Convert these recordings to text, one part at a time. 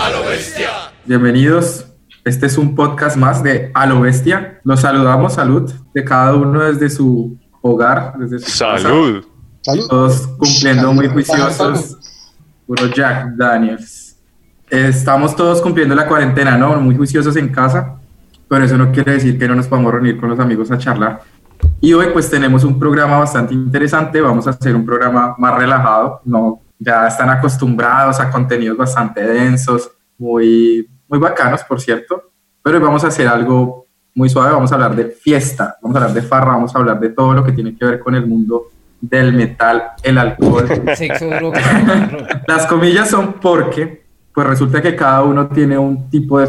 A lo bestia. Bienvenidos. Este es un podcast más de A lo bestia. Los saludamos, salud, de cada uno desde su hogar, desde su casa. Salud. Salud. Todos cumpliendo muy Salud. juiciosos. Puro Jack Daniels. Estamos todos cumpliendo la cuarentena, ¿no? Muy juiciosos en casa, pero eso no quiere decir que no nos podamos reunir con los amigos a charlar. Y hoy pues tenemos un programa bastante interesante, vamos a hacer un programa más relajado, no, ya están acostumbrados a contenidos bastante densos, muy, muy bacanos, por cierto, pero hoy vamos a hacer algo muy suave, vamos a hablar de fiesta, vamos a hablar de farra, vamos a hablar de todo lo que tiene que ver con el mundo del metal, el alcohol, Sexo, las comillas son porque, pues resulta que cada uno tiene un tipo de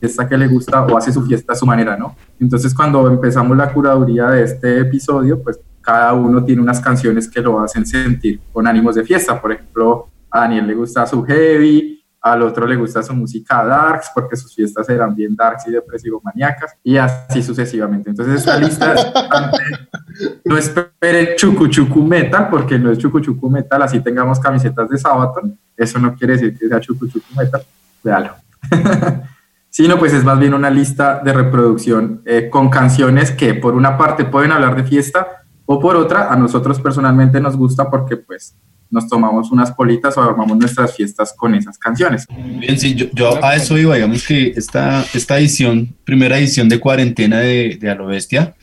fiesta que le gusta o hace su fiesta a su manera, ¿no? Entonces, cuando empezamos la curaduría de este episodio, pues cada uno tiene unas canciones que lo hacen sentir con ánimos de fiesta. Por ejemplo, a Daniel le gusta su heavy, al otro le gusta su música darks, porque sus fiestas eran bien darks y depresivo maníacas, y así sucesivamente. Entonces, esta lista es bastante no esperen chucu chucu metal, porque no es chucu chucu metal, así tengamos camisetas de Sabaton, eso no quiere decir que sea chucu chucu metal, véalo. Sino pues es más bien una lista de reproducción eh, con canciones que por una parte pueden hablar de fiesta o por otra a nosotros personalmente nos gusta porque pues nos tomamos unas politas o armamos nuestras fiestas con esas canciones. Bien, sí, yo, yo a eso iba, digamos que esta, esta edición, primera edición de cuarentena de, de A lo Bestia,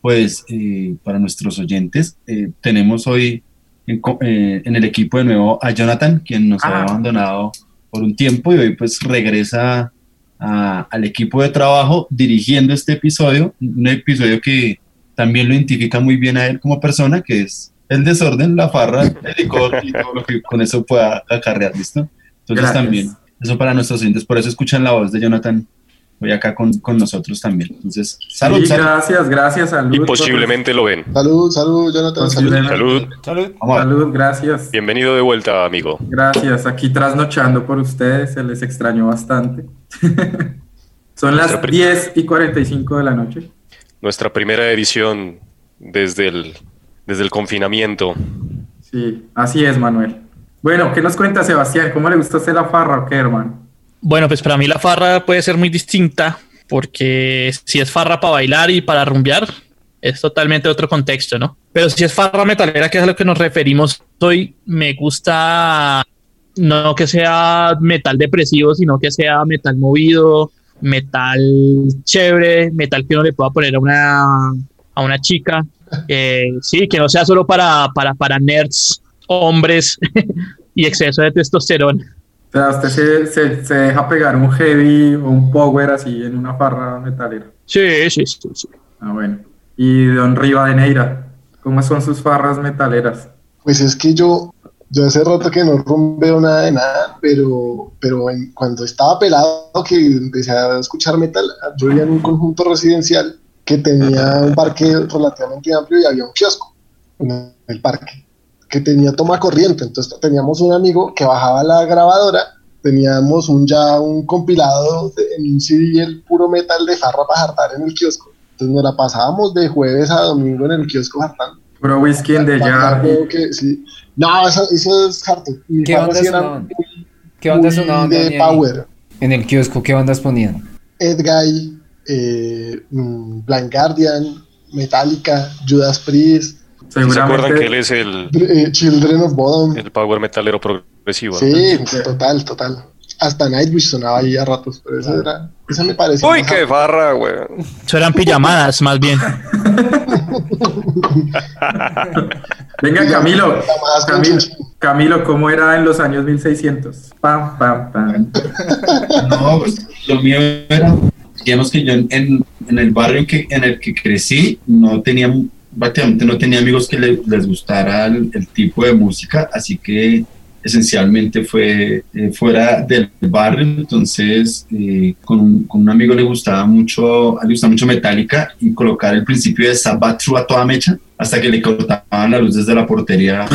pues eh, para nuestros oyentes, eh, tenemos hoy en, eh, en el equipo de nuevo a Jonathan, quien nos Ah. había abandonado por un tiempo y hoy pues regresa a- al equipo de trabajo dirigiendo este episodio, un episodio que también lo identifica muy bien a él como persona, que es el desorden, la farra, el licor y todo lo que con eso pueda acarrear, ¿listo? Entonces Gracias. también, eso para nuestros oyentes, por eso escuchan la voz de Jonathan hoy acá con, con nosotros también. Entonces, salud, Sí, salud. gracias, gracias, salud. Y posiblemente lo ven. Salud, salud, Jonathan. Salud. Salud. Salud. Salud, gracias. Bienvenido de vuelta, amigo. Gracias, aquí trasnochando por ustedes, se les extrañó bastante. Son las Nuestra pri- 10 y 45 de la noche. Nuestra primera edición desde el, desde el confinamiento. Sí, así es, Manuel. Bueno, ¿qué nos cuenta Sebastián? ¿Cómo le gusta hacer la farra o qué, hermano? Bueno, pues para mí la farra puede ser muy distinta porque si es farra para bailar y para rumbear, es totalmente otro contexto, ¿no? Pero si es farra metalera, que es a lo que nos referimos hoy, me gusta no que sea metal depresivo, sino que sea metal movido, metal chévere, metal que uno le pueda poner a una, a una chica. Eh, sí, que no sea solo para, para, para nerds, hombres y exceso de testosterona. O sea, usted se, se- se deja pegar un heavy o un power así en una farra metalera. Sí, sí, sí, sí. Ah, bueno. Y Don Rivadeneira, ¿cómo son sus farras metaleras? Pues es que yo, yo hace rato que no rumbeo nada de nada, pero, pero en- cuando estaba pelado que empecé a escuchar metal, yo vivía en un conjunto residencial que tenía un parque relativamente amplio y había un kiosco en el parque que tenía toma corriente. Entonces teníamos un amigo que bajaba la grabadora, teníamos un ya un compilado de- en un CD el puro metal de farra para hartar en el kiosco. Entonces nos la pasábamos de jueves a domingo en el kiosco hartando. Puro whisky en de que- sí. No, eso, eso es harto. Mi ¿Qué bandas sonaban? muy- ¿Qué bandas sonaban, de power. En el kiosco, ¿qué bandas ponían? Edguy, eh, mm, Blind Guardian, Metallica, Judas Priest, ¿Se acuerdan que él es el, eh, Children of Bodom. el power metalero progresivo? Sí, total, total. Hasta Nightwish sonaba ahí a ratos, pero eso era, esa me pareció. Uy, qué farra, güey. Eso eran pijamadas, más bien. Venga, Camilo. Camilo. Camilo, ¿cómo era en los años 1600? Pam, pam, pam. No, pues, lo mío era, digamos que yo en, en- el barrio en, que, en el que crecí no tenía, prácticamente no tenía amigos que le- les gustara el, el tipo de música, así que esencialmente fue eh, fuera del barrio, entonces eh, con, un, con un amigo le gustaba mucho, le gustaba mucho Metallica y colocar el principio de Sabbath a toda mecha, hasta que le cortaban la luz desde la portería,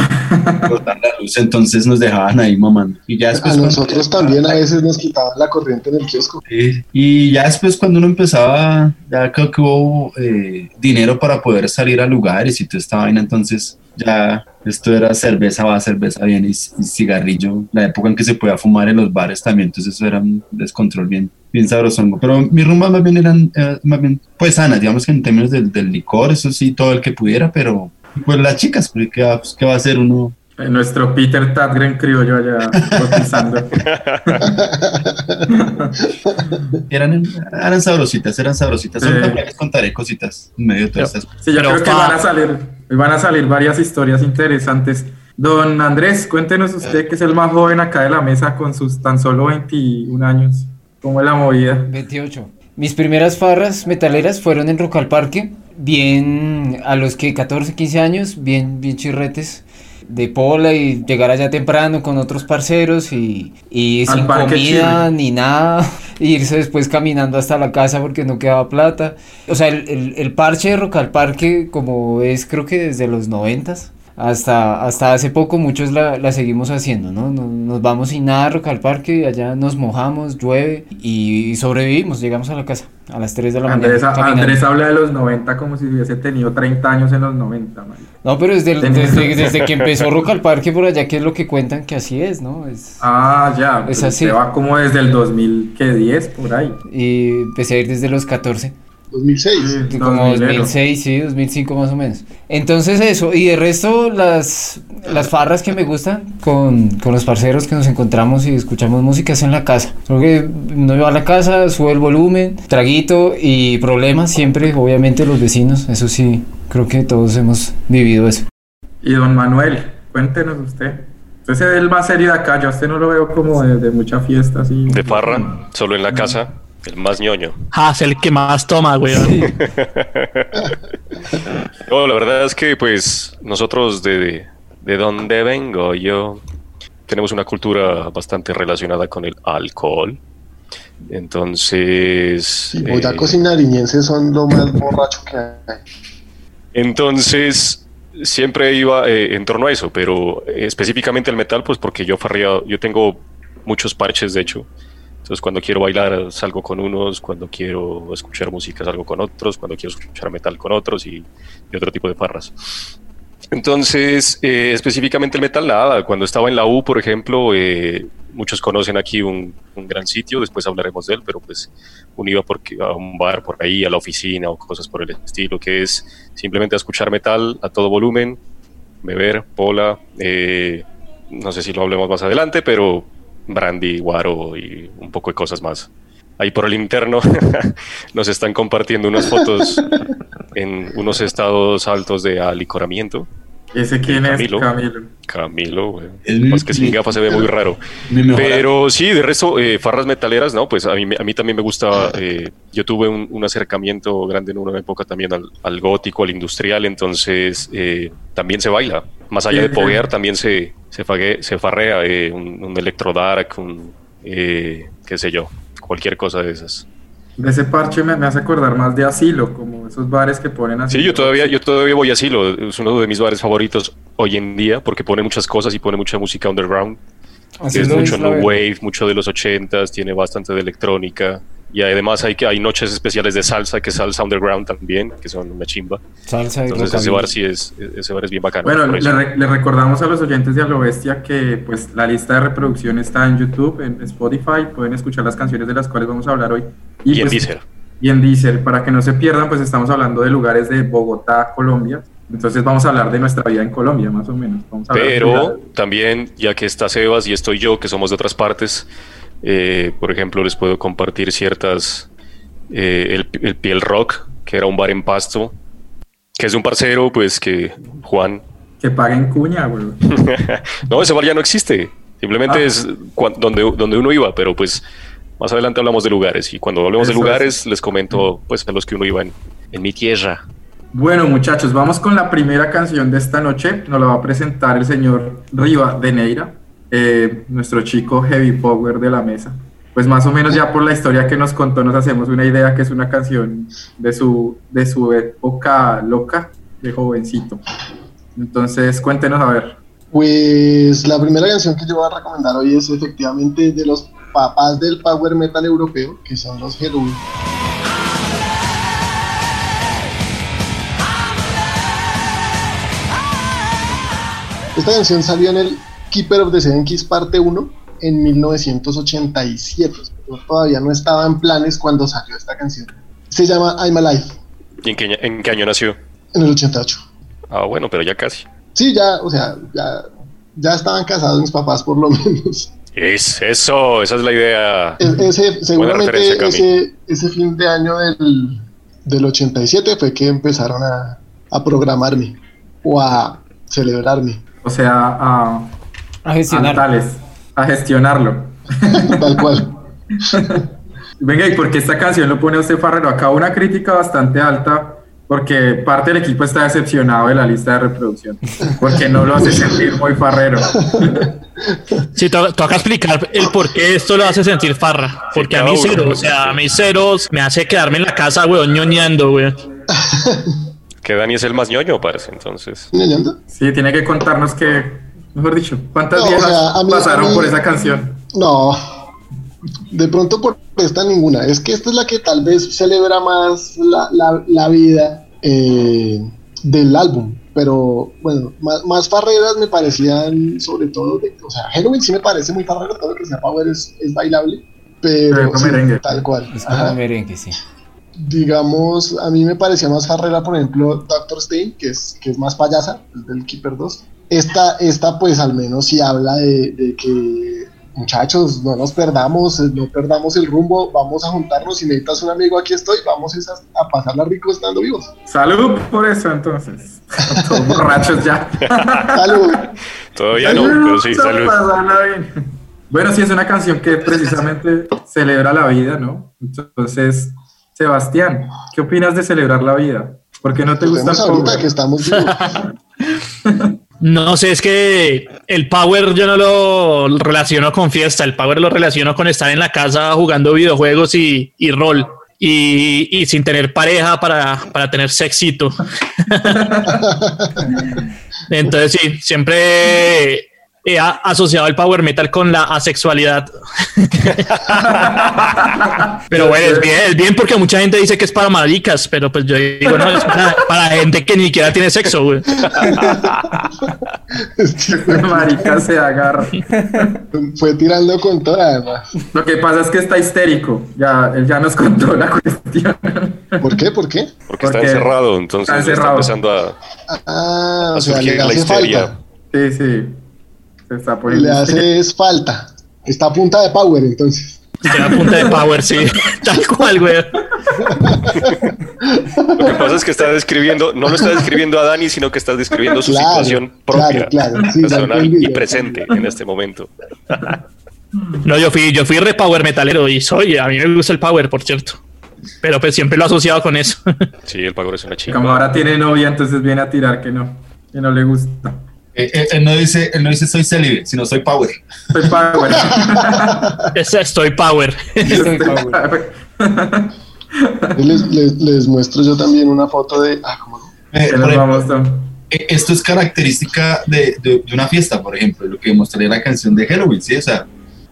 cortar la luz, entonces nos dejaban ahí mamando. Y ya después A nosotros también a veces nos quitaban la corriente en el kiosco. Sí, Y ya después cuando uno empezaba, ya creo que hubo eh, dinero para poder salir a lugares y toda esta vaina, entonces ya esto era cerveza va, cerveza bien y, y cigarrillo, la época en que se podía fumar en los bares también, entonces eso era un descontrol bien, bien sabrosongo. Pero mis rumbas más bien eran, eh, más bien, pues sanas, digamos que en términos del, del licor, eso sí, todo el que pudiera, pero pues las chicas, porque ¿qué va, pues, ¿qué va a hacer uno? Eh, Nuestro Peter Tadgren criollo allá cotizando. Eran, eran sabrositas, eran sabrositas. Sí. Ahorita les contaré cositas en medio de todas estas Sí, yo Pero creo que van a salir, van a salir varias historias interesantes. Don Andrés, cuéntenos usted que es el más joven acá de la mesa con sus tan solo 21 años. ¿Cómo es la movida? 28. Mis primeras farras metaleras fueron en Rock al Parque, bien a los que 14, 15 años, bien, bien chirretes de pola y llegar allá temprano con otros parceros y, y sin comida Chile. ni nada, e irse después caminando hasta la casa porque no quedaba plata. O sea, el, el- el parche de Rock al Parque como es creo que desde los noventas. Hasta, hasta hace poco muchos la, la seguimos haciendo, ¿no? Nos, nos vamos sin nada a Rock al Parque, allá nos mojamos, llueve y sobrevivimos, llegamos a la casa a las 3 de la Andrés, mañana. caminando. Andrés habla de los 90 como si hubiese tenido 30 años en los 90. marica. No, pero desde, el- desde, desde que empezó Rock al Parque por allá, que es lo que cuentan que así es, ¿no? Es, Ah, ya. Es pues así. Se va como desde el 2010 por ahí. y empecé a ir desde los 14. 2006. Sí, Como 2000, 2006, sí, 2005 más o menos. Entonces eso, y de resto las, las farras que me gustan con, con los parceros que nos encontramos y escuchamos música es en la casa. Creo que uno va a la casa, sube el volumen, traguito y problemas siempre, obviamente los vecinos, eso sí, creo que todos hemos vivido eso. Y don Manuel, cuéntenos usted. Usted es el más serio de acá, yo a usted no lo veo como de, de mucha fiesta así. De farra, solo en la casa, el más ñoño. Ah, es el que más toma, güey. No, la verdad es que pues nosotros de, de donde vengo yo tenemos una cultura bastante relacionada con el alcohol. Entonces... Sí, eh, boyacos y nariñenses son lo más borracho que hay. Entonces, siempre iba eh, en torno a eso, pero eh, específicamente el metal, pues porque yo farría, yo tengo muchos parches, de hecho. Entonces, cuando quiero bailar, salgo con unos, cuando quiero escuchar música, salgo con otros, cuando quiero escuchar metal con otros y, y otro tipo de farras. Entonces, eh, específicamente el metal, nada. Cuando estaba en la U, por ejemplo, eh, muchos conocen aquí un, gran sitio, después hablaremos de él, pero pues uno iba porque, a un bar por ahí, a la oficina o cosas por el estilo, que es simplemente escuchar metal a todo volumen, beber, pola, eh, no sé si lo hablemos más adelante, pero brandy, guaro y un poco de cosas más. Ahí por el interno nos están compartiendo unas fotos en unos estados altos de alicoramiento. ¿Ese quién es? Camilo. Camilo. Camilo, güey. Es mi- Más que sin mi- gafas se ve muy raro. Pero sí, de resto, eh, farras metaleras, no, pues a mí, a mí también me gusta. eh, yo tuve un, un acercamiento grande en una época también al, al gótico, al industrial, entonces eh, también se baila. Más allá de poguear, también se, se, fague- se farrea eh, un, un electro dark, un eh, qué sé yo, cualquier cosa de esas. Ese parche me, me hace acordar más de asilo, como esos bares que ponen así. Sí, yo todavía, yo todavía voy a Asilo, es uno de mis bares favoritos hoy en día porque pone muchas cosas y pone mucha música underground. Así es mucho verdad. wave, mucho de los ochentas, tiene bastante de electrónica. Y además hay que hay noches especiales de salsa, que es salsa underground también, que son una chimba. Salsa y Entonces ese bar sí es, ese bar es bien bacano. Bueno, le, re- le recordamos a los oyentes de A lo Bestia que pues la lista de reproducción está en YouTube, en Spotify, pueden escuchar las canciones de las cuales vamos a hablar hoy. Y en pues, Deezer. Y en Deezer, para que no se pierdan, pues estamos hablando de lugares de Bogotá, Colombia. Entonces vamos a hablar de nuestra vida en Colombia, más o menos. Vamos a hablar Pero de- también, ya que está Sebas y estoy yo, que somos de otras partes, eh, por ejemplo, les puedo compartir ciertas. eh, el, el Piel Rock, que era un bar en Pasto, que es un parcero, pues que Juan. que paguen cuña, güey. no, ese bar ya no existe. Simplemente Ah. es donde, donde uno iba, pero pues más adelante hablamos de lugares. Y cuando hablemos de es. lugares, les comento pues a los que uno iba en, en mi tierra. Bueno, muchachos, vamos con la primera canción de esta noche. Nos la va a presentar el señor Riva de Neira, eh, nuestro chico heavy power de la mesa. Pues más o menos ya por la historia que nos contó nos hacemos una idea que es una canción de su, de su época loca. de jovencito. Entonces, cuéntenos a ver. Pues la primera canción que yo voy a recomendar hoy es efectivamente de los papás del power metal europeo, que son los Halloween. Esta canción salió en el Keeper of the Seven Keys parte 1 en 1987. Yo todavía no estaba en planes cuando salió esta canción. Se llama I'm Alive, ¿Y en qué, año- en qué año nació? en el 88. Ah, bueno, pero ya casi. Sí, ya, o sea, ya, ya estaban casados mis papás por lo menos. Es eso, esa es la idea. Ese, seguramente ese, ese fin de año del, del 87 fue que empezaron a, a programarme o a celebrarme, O sea, a, A a gestionar. tales, a gestionarlo. tal cual. Venga, ¿y por qué esta canción lo pone usted Farrero? Acá una crítica bastante alta, porque parte del equipo está decepcionado de la lista de reproducción, porque no lo hace sentir muy Farrero. Sí, to- toca explicar el por qué esto lo hace sentir farra. Porque a mí cero, o sea, a mí ceros me hace quedarme en la casa, weón, ñoñando, weón. Que Dani es el más ñoño, parece, entonces. Sí, tiene que contarnos que, mejor dicho, cuántas No, o viejas sea, a mí- pasaron mí- por esa canción. No, de pronto por esta ninguna. Es que esta es la que tal vez celebra más la, la- la vida eh, del álbum. Pero bueno, más, más farreras me parecían sobre todo, de- o sea, Halloween sí me parece muy farrero, todo lo que sea Power es, es bailable, pero Pero sí, merengue. tal cual. Es como merengue, sí. Digamos, a mí me parecía más farrera, por ejemplo, Doctor Stein, que es, que es más payasa, es del Keeper 2. Esta, esta pues al menos sí habla de, de que, muchachos, no nos perdamos, eh, no perdamos el rumbo, vamos a juntarnos, si necesitas un amigo, aquí estoy, vamos a, a pasarla rico estando vivos. Salud por eso, entonces. Todos borrachos ya. Salud. Todavía no, pero sí, salud. Bueno, sí, es una canción que precisamente celebra la vida, ¿no? Entonces, Sebastián, ¿qué opinas de celebrar la vida? ¿Por qué no te gusta el power? que estamos vivos. No sé, es que el power yo no lo relaciono con fiesta, el power lo relaciono con estar en la casa jugando videojuegos y, y rol. Y, y sin tener pareja para, para tener sexito. Entonces sí, siempre he a- asociado el power metal con la asexualidad. pero bueno, es bien, es bien porque mucha gente dice que es para maricas, pero pues yo digo, no, es para, para gente que ni siquiera tiene sexo, güey. Marica se agarra. Fue tirando con toda, además. Lo que pasa es que está histérico. Ya, él ya nos contó la cuestión. ¿Por qué? ¿Por qué? Porque está encerrado, entonces está empezando a, Ah, a o sea, surgir le la histeria. falta. Sí, sí. Se está poniendo Le hace es falta. Está a punta de power, entonces. Tiene a punta de power, sí. Tal cual, güey. Lo que pasa es que está describiendo, no lo está describiendo a Dani, sino que está describiendo su Claro, situación propia, claro, claro, sí, ya personal y presente en este momento. No, yo fui, yo fui re power metalero y soy, a mí me gusta el power, por cierto. Pero pues siempre lo he asociado con eso. Sí, el Pagor es una chica. Como ahora tiene novia, entonces viene a tirar que no. Que no le gusta. Eh, eh, él, no dice, él no dice soy célibe, sino soy power. Soy power. Es- Estoy power. Estoy power. Les, les- les muestro yo también una foto de. Ah, ¿cómo no? Eh, por ejemplo, eh, esto es característica de, de- de una fiesta, por ejemplo, lo que mostraría la canción de Halloween, ¿sí? O sea,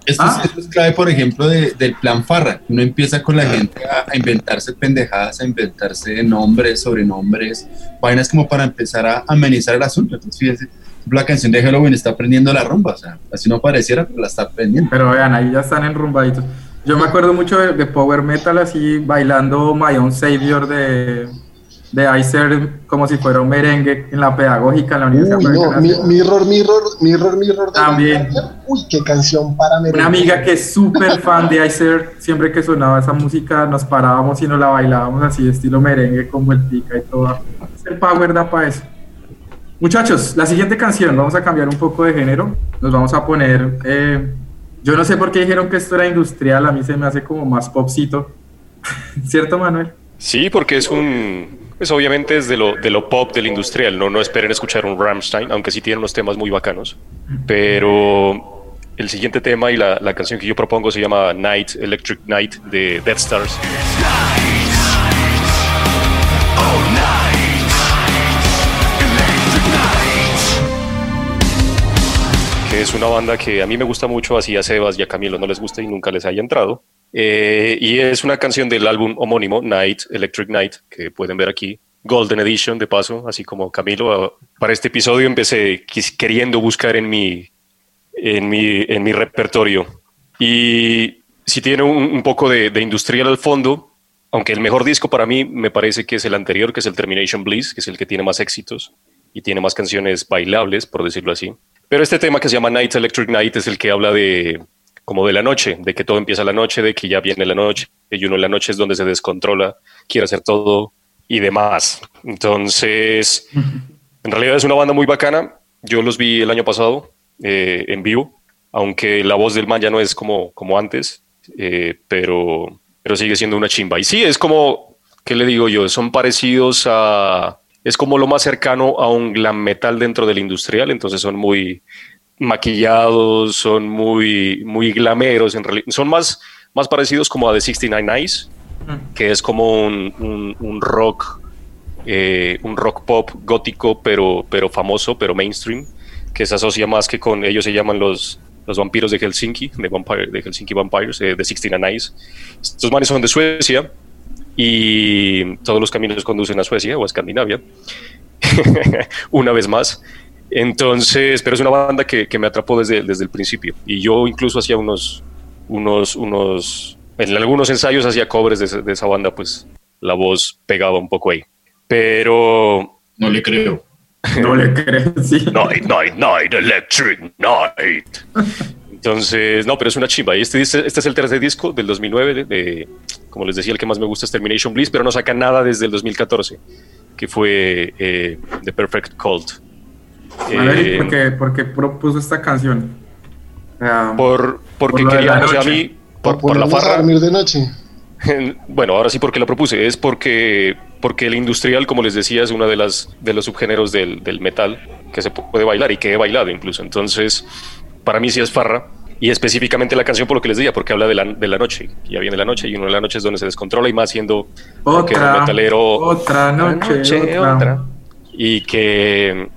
esto, Ah. es, esto es clave, por ejemplo, de- del plan Farra. Uno empieza con la gente a, a inventarse pendejadas, a inventarse nombres, sobrenombres, vainas como para empezar a amenizar el asunto. Entonces, fíjense, la canción de Halloween está aprendiendo la rumba, o sea, así no pareciera, pero la está aprendiendo. Pero vean, ahí ya están enrumbaditos. Yo me acuerdo mucho de, de Power Metal, así bailando My Own Savior de, de Icer como si fuera un merengue en la pedagógica en la Universidad Uy, no. Mi- mirror, mirror, mirror, mirror. de También. Uy, qué canción para merengue. Una amiga que es súper fan de Icer, siempre que sonaba esa música nos parábamos y nos la bailábamos así, estilo merengue, con vueltica y todo. El Power da para eso. Muchachos, la siguiente canción, vamos a cambiar un poco de género. Nos vamos a poner. eh, yo no sé por qué dijeron que esto era industrial, a mí se me hace como más popcito. ¿Cierto, Manuel? Sí, porque es un. Pues obviamente es de lo, de lo pop, del industrial. No, no esperen escuchar un Rammstein, aunque sí tiene unos temas muy bacanos. Pero el siguiente tema y la, la canción que yo propongo se llama Night, Electric Night de Death Stars. Es una banda que a mí me gusta mucho, así a Sebas y a Camilo no les gusta y nunca les haya entrado. Eh, y es una canción del álbum homónimo, Night, Electric Night, que pueden ver aquí. Golden Edition, de paso, así como Camilo. Para este episodio empecé queriendo buscar en mi, en mi, en mi repertorio. Y si tiene un, poco de, de, industrial al fondo, aunque el mejor disco para mí me parece que es el anterior, que es el Termination Bliss, que es el que tiene más éxitos y tiene más canciones bailables, por decirlo así. Pero este tema que se llama Night Electric Night es el que habla de como de la noche, de que todo empieza la noche, de que ya viene la noche, y uno en la noche es donde se descontrola, quiere hacer todo y demás. Entonces, en realidad es una banda muy bacana. Yo los vi el año pasado eh, en vivo, aunque la voz del man ya no es como, como antes, eh, pero, pero sigue siendo una chimba. Y sí, es como, ¿qué le digo yo? Son parecidos a es como lo más cercano a un glam metal dentro del industrial, entonces son muy maquillados, son muy, muy glameros, en realidad son más, más parecidos como a The 69 Eyes, mm. que es como un, un, rock, eh, un rock pop gótico, pero, pero famoso, pero mainstream, que se asocia más que con, ellos se llaman los, los vampiros de Helsinki, de, Vampire, de Helsinki Vampires, eh, de 69 Eyes. Estos manes son de Suecia, y todos los caminos conducen a Suecia o a Escandinavia, una vez más. Entonces, pero es una banda que, que me atrapó desde, desde, el principio. Y yo incluso hacía unos, unos, unos, en algunos ensayos hacía de, de esa banda, pues la voz pegaba un poco ahí. Pero... No le creo. No le creo, sí. Night, night, night, electric night. Entonces, no, pero es una chimba. Y este, este, es el tercer disco del 2009. De, como les decía, el que más me gusta es Termination Bliss, pero no saca nada desde el 2014, que fue eh, The Perfect Cult. A ver, ¿por qué, propuso esta canción? por, porque quería, o sea, a mí, por, la farra. dormir de noche. bueno, ahora sí porque la propuse, es porque, porque el industrial, como les decía, es uno de, las, de los subgéneros del, del metal que se puede bailar y que he bailado incluso. Entonces, para mí sí es farra. Y específicamente la canción por lo que les decía, porque habla de la, de la noche. Ya viene la noche y uno de la noche es donde se descontrola y más siendo otra, metalero. Otra noche, otra. Y que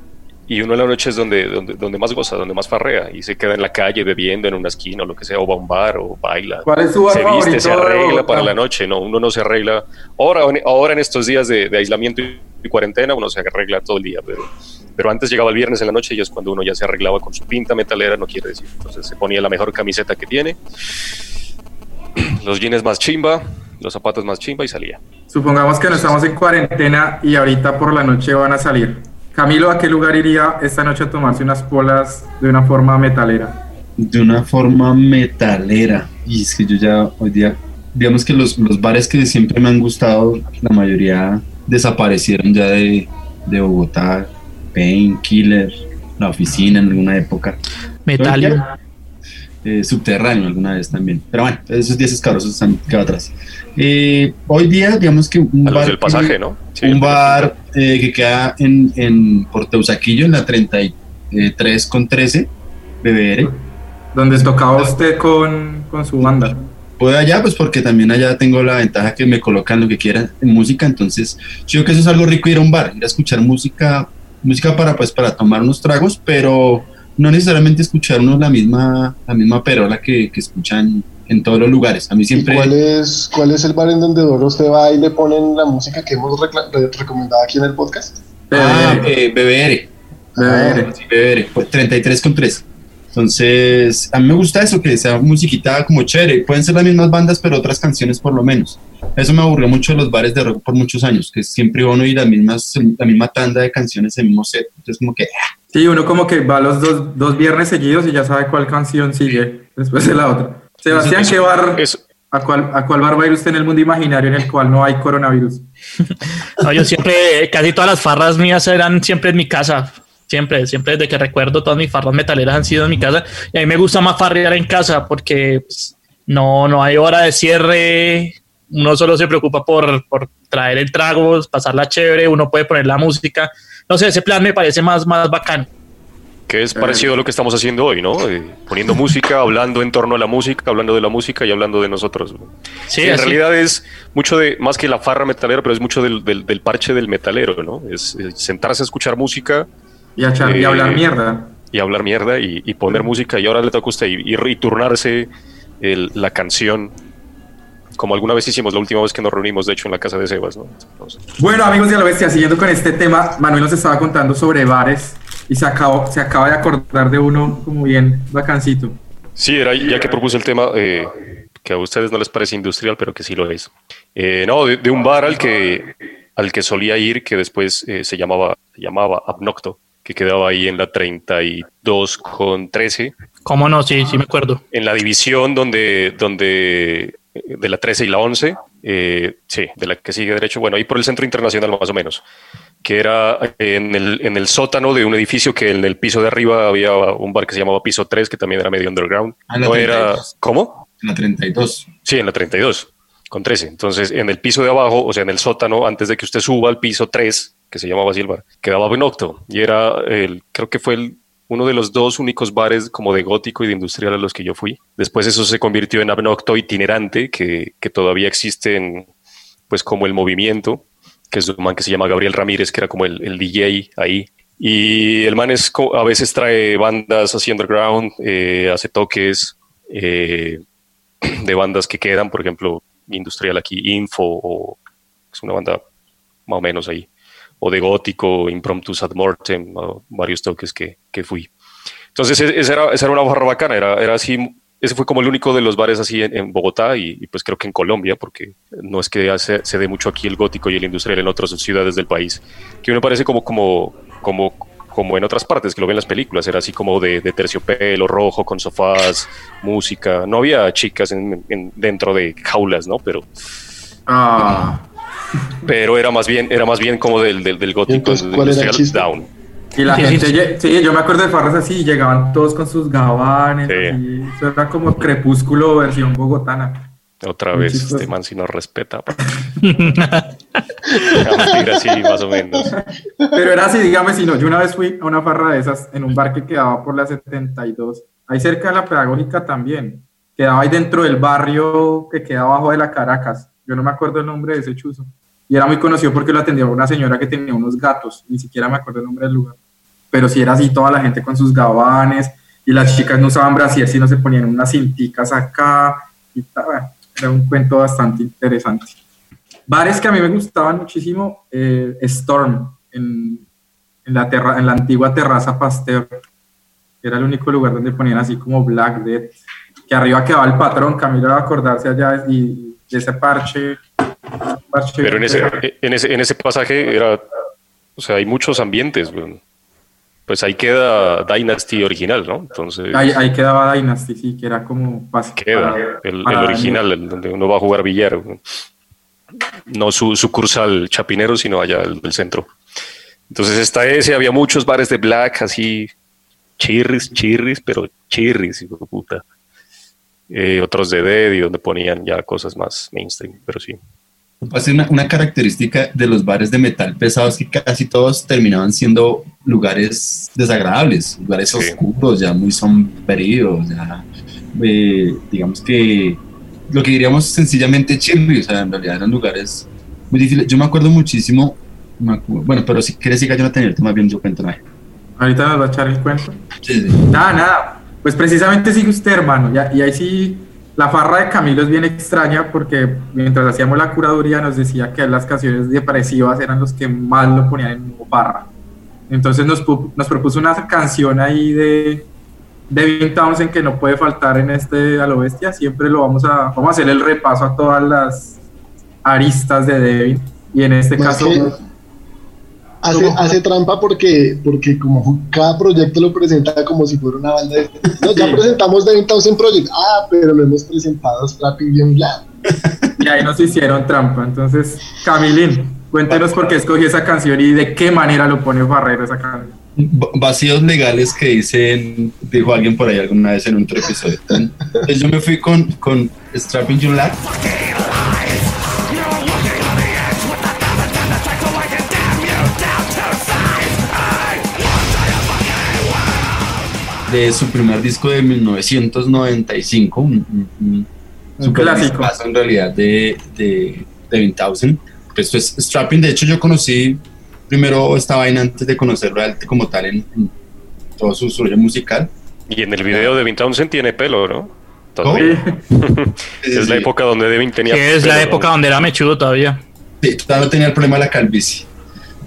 y uno de la noche es donde, donde, donde, más goza, donde más farrea y se queda en la calle bebiendo en una esquina o lo que sea, o va a un bar o baila. ¿Cuál es su se viste, se arregla para la noche, no, uno no se arregla. Ahora, ahora en estos días de, de aislamiento y cuarentena uno se arregla todo el día, pero pero antes llegaba el viernes en la noche y es cuando uno ya se arreglaba con su pinta metalera, no quiere decir. Entonces se ponía la mejor camiseta que tiene, los jeans más chimba, los zapatos más chimba y salía. Supongamos que no estamos en cuarentena y ahorita por la noche van a salir. Camilo, ¿a qué lugar iría esta noche a tomarse unas polas de una forma metalera? De una forma metalera. Y es que yo ya hoy día, digamos que los, los bares que siempre me han gustado, la mayoría desaparecieron ya de, de Bogotá, Painkiller, La Oficina en alguna época. Metal. Eh, subterráneo alguna vez también. Pero bueno, esos días escabrosos están quedado atrás. Eh, hoy día, digamos que un bar, del pasaje, ¿no? un bar eh, que queda en, en Porteusaquillo, en la 33 con 13, BBR. Donde tocaba usted con, con su banda. Puedo allá, pues porque también allá tengo la ventaja que me colocan lo que quieran en música, entonces yo creo que eso es algo rico ir a un bar, ir a escuchar música música para pues para tomar unos tragos, pero no necesariamente escuchar uno la misma, la misma perola que, que escuchan en todos los lugares. A mí siempre... cuál, es, ¿Cuál es el bar en donde usted va y le ponen la música que hemos recomendado aquí en el podcast? Ah, eh, BBR. BBR. Sí, BBR, 33 con 3. Entonces, a mí me gusta eso, que sea musiquita como chévere. Pueden ser las mismas bandas, pero otras canciones por lo menos. Eso me aburrió mucho de los bares de rock por muchos años, que siempre uno y las mismas, la misma tanda de canciones, el mismo set. Entonces, como que. Ah. Sí, uno como que va los dos, dos viernes seguidos y ya sabe cuál canción sigue después de la otra. Sebastián, ¿qué bar, a, cuál, ¿a cuál bar va a ir usted en el mundo imaginario en el cual no hay coronavirus? no, yo siempre, casi todas las farras mías eran siempre en mi casa. Siempre, siempre desde que recuerdo, todas mis farras metaleras han sido en mi casa. Y a mí me gusta más farrear en casa porque pues, no, no hay hora de cierre. Uno solo se preocupa por, por traer el trago, pasarla chévere. Uno puede poner la música. No sé, ese plan me parece más, más bacano que es parecido a lo que estamos haciendo hoy, ¿no? Eh, poniendo música, hablando en torno a la música, hablando de la música y hablando de nosotros. Sí, en realidad es mucho de, más que la farra metalera, pero es mucho del, del, parche del metalero, ¿no? es, sentarse a escuchar música, y, hablar eh, mierda. y hablar mierda y, y poner música y ahora le toca a usted y, y turnarse el- la canción como alguna vez hicimos la última vez que nos reunimos, de hecho, en la casa de Sebas, ¿no? Entonces, Bueno, amigos de la bestia, siguiendo con este tema, Manuel nos estaba contando sobre bares y se, acabó, se acaba de acordar de uno como bien bacancito. Sí, era ya que propuse el tema eh, que a ustedes no les parece industrial, pero que sí lo es. Eh, no, de, de un bar al que, al que solía ir, que después eh, se llamaba, se llamaba Abnocto, que quedaba ahí en la 32 con 13, ¿Cómo no? Sí, sí me acuerdo. en la división donde, donde de la 13 y la 11, eh, sí, de la que sigue derecho, bueno, ahí por el centro internacional más o menos, que era eh, en el, en el sótano de un edificio que en el piso de arriba había un bar que se llamaba Piso 3, que también era medio underground. Ah, no era, 32. ¿Cómo? En la 32. Sí, en la 32, con 13. Entonces, en el piso de abajo, o sea, en el sótano, antes de que usted suba al piso 3, que se llamaba así el bar, quedaba Benocto. Y era, el, creo que fue el, uno de los dos únicos bares como de gótico y de industrial a los que yo fui. Después eso se convirtió en Abnocto itinerante, que, que todavía existe en, pues como el movimiento, que es un man que se llama Gabriel Ramírez, que era como el, el DJ ahí. Y el man es, a veces trae bandas así underground, eh, hace toques, eh, de bandas que quedan, por ejemplo, industrial aquí, Info, o es una banda más o menos ahí, o de gótico, Impromptus ad Mortem, o varios toques que, que fui. Entonces, e- esa era, esa era una barra bacana, era, era así, ese fue como el único de los bares así en, en Bogotá y, y pues creo que en Colombia, porque no es que se, se dé mucho aquí el gótico y el industrial en otras ciudades del país, que me parece como, como, como, como en otras partes que lo ven en las películas, era así como de, de terciopelo rojo, con sofás, música, no había chicas en, en- dentro de jaulas, ¿no? Pero, Ah, pero era más bien, era más bien como del, del, del gótico entonces, del ¿cuál era el industrial chiste? down. y la Sí, gente, sí. yo me acuerdo de farras así, llegaban todos con sus gabanes, Sí. así, eso era como crepúsculo versión bogotana. Otra Muy vez, chistoso. este man si no respeta. Mentira, sí, más o menos. Pero era así, dígame si no, yo una vez fui a una farra de esas en un bar que quedaba por la 72, ahí cerca de la pedagógica también, quedaba ahí dentro del barrio que queda abajo de la Caracas, yo no me acuerdo el nombre de ese chuzo, y era muy conocido porque lo atendía una señora que tenía unos gatos, ni siquiera me acuerdo el nombre del lugar, pero sí era así toda la gente con sus gabanes, y las chicas no usaban brasier, sino se ponían unas cinticas acá, y ta- bueno, era un cuento bastante interesante. Bares que a mí me gustaban muchísimo, eh, Storm, en, en la terra- en la antigua terraza Pasteur. Era el único lugar donde ponían así como Black Death, que arriba quedaba el patrón, Camilo va a acordarse allá y ese parche. parche Pero en ese, en ese, en ese pasaje era, o sea, hay muchos ambientes. Pues ahí queda Dynasty original, ¿no? Entonces ahí, ahí quedaba Dynasty, sí, que era como queda para- el, original, el donde uno va a jugar billar. No su sucursal chapinero, sino allá el del centro. Entonces está ese, había muchos bares de black, así, chirris, chirris, pero chirris, hijo de puta. Eh, otros de Dead y donde ponían ya cosas más mainstream, pero sí. Hace una, una característica de los bares de metal pesados que casi todos terminaban siendo lugares desagradables, lugares Sí. oscuros, ya muy sombríos, ya eh, digamos que lo que diríamos sencillamente chirri, o sea, en realidad eran lugares muy difíciles. Yo me acuerdo muchísimo, me acu- bueno, pero si quieres siga yo no tener más bien yo cuento. Ahorita nos va a echar el cuento. Sí, sí. Nada, nada. Pues precisamente sigue usted, hermano. Ya- y ahí sí, la farra de Camilo es bien extraña porque mientras hacíamos la curaduría nos decía que las canciones depresivas eran los que más lo ponían en farra. Entonces nos, nos propuso una canción ahí de Devin Townsend que no puede faltar en este A lo Bestia. Siempre lo vamos a, vamos a hacer el repaso a todas las aristas de Devin. Y en este Más caso, Hace, hace trampa porque, porque como cada proyecto lo presenta como si fuera una banda de... No, ya presentamos The Thousand Project. Ah, pero lo hemos presentado Strapping Young Lad. y ahí nos hicieron trampa. Entonces, Camilín, cuéntenos por qué escogí esa canción y de qué manera lo pone Barrero esa canción. Vacíos legales que dicen, dijo alguien por ahí alguna vez en un otro episodio. Entonces yo me fui con, con Strapping Young Lad. De su primer disco de 1995, un, un- un clásico. en realidad de, de, de 2000. Esto es Strapping, de hecho yo conocí primero esta vaina antes de conocerlo como tal en, en- todo su rollo musical. Y en el video de Devin Townsend tiene pelo, ¿no? Todavía. es la época donde Devin tenía Que es la época donde era mechudo todavía. Sí, todavía no tenía el problema de la calvicie.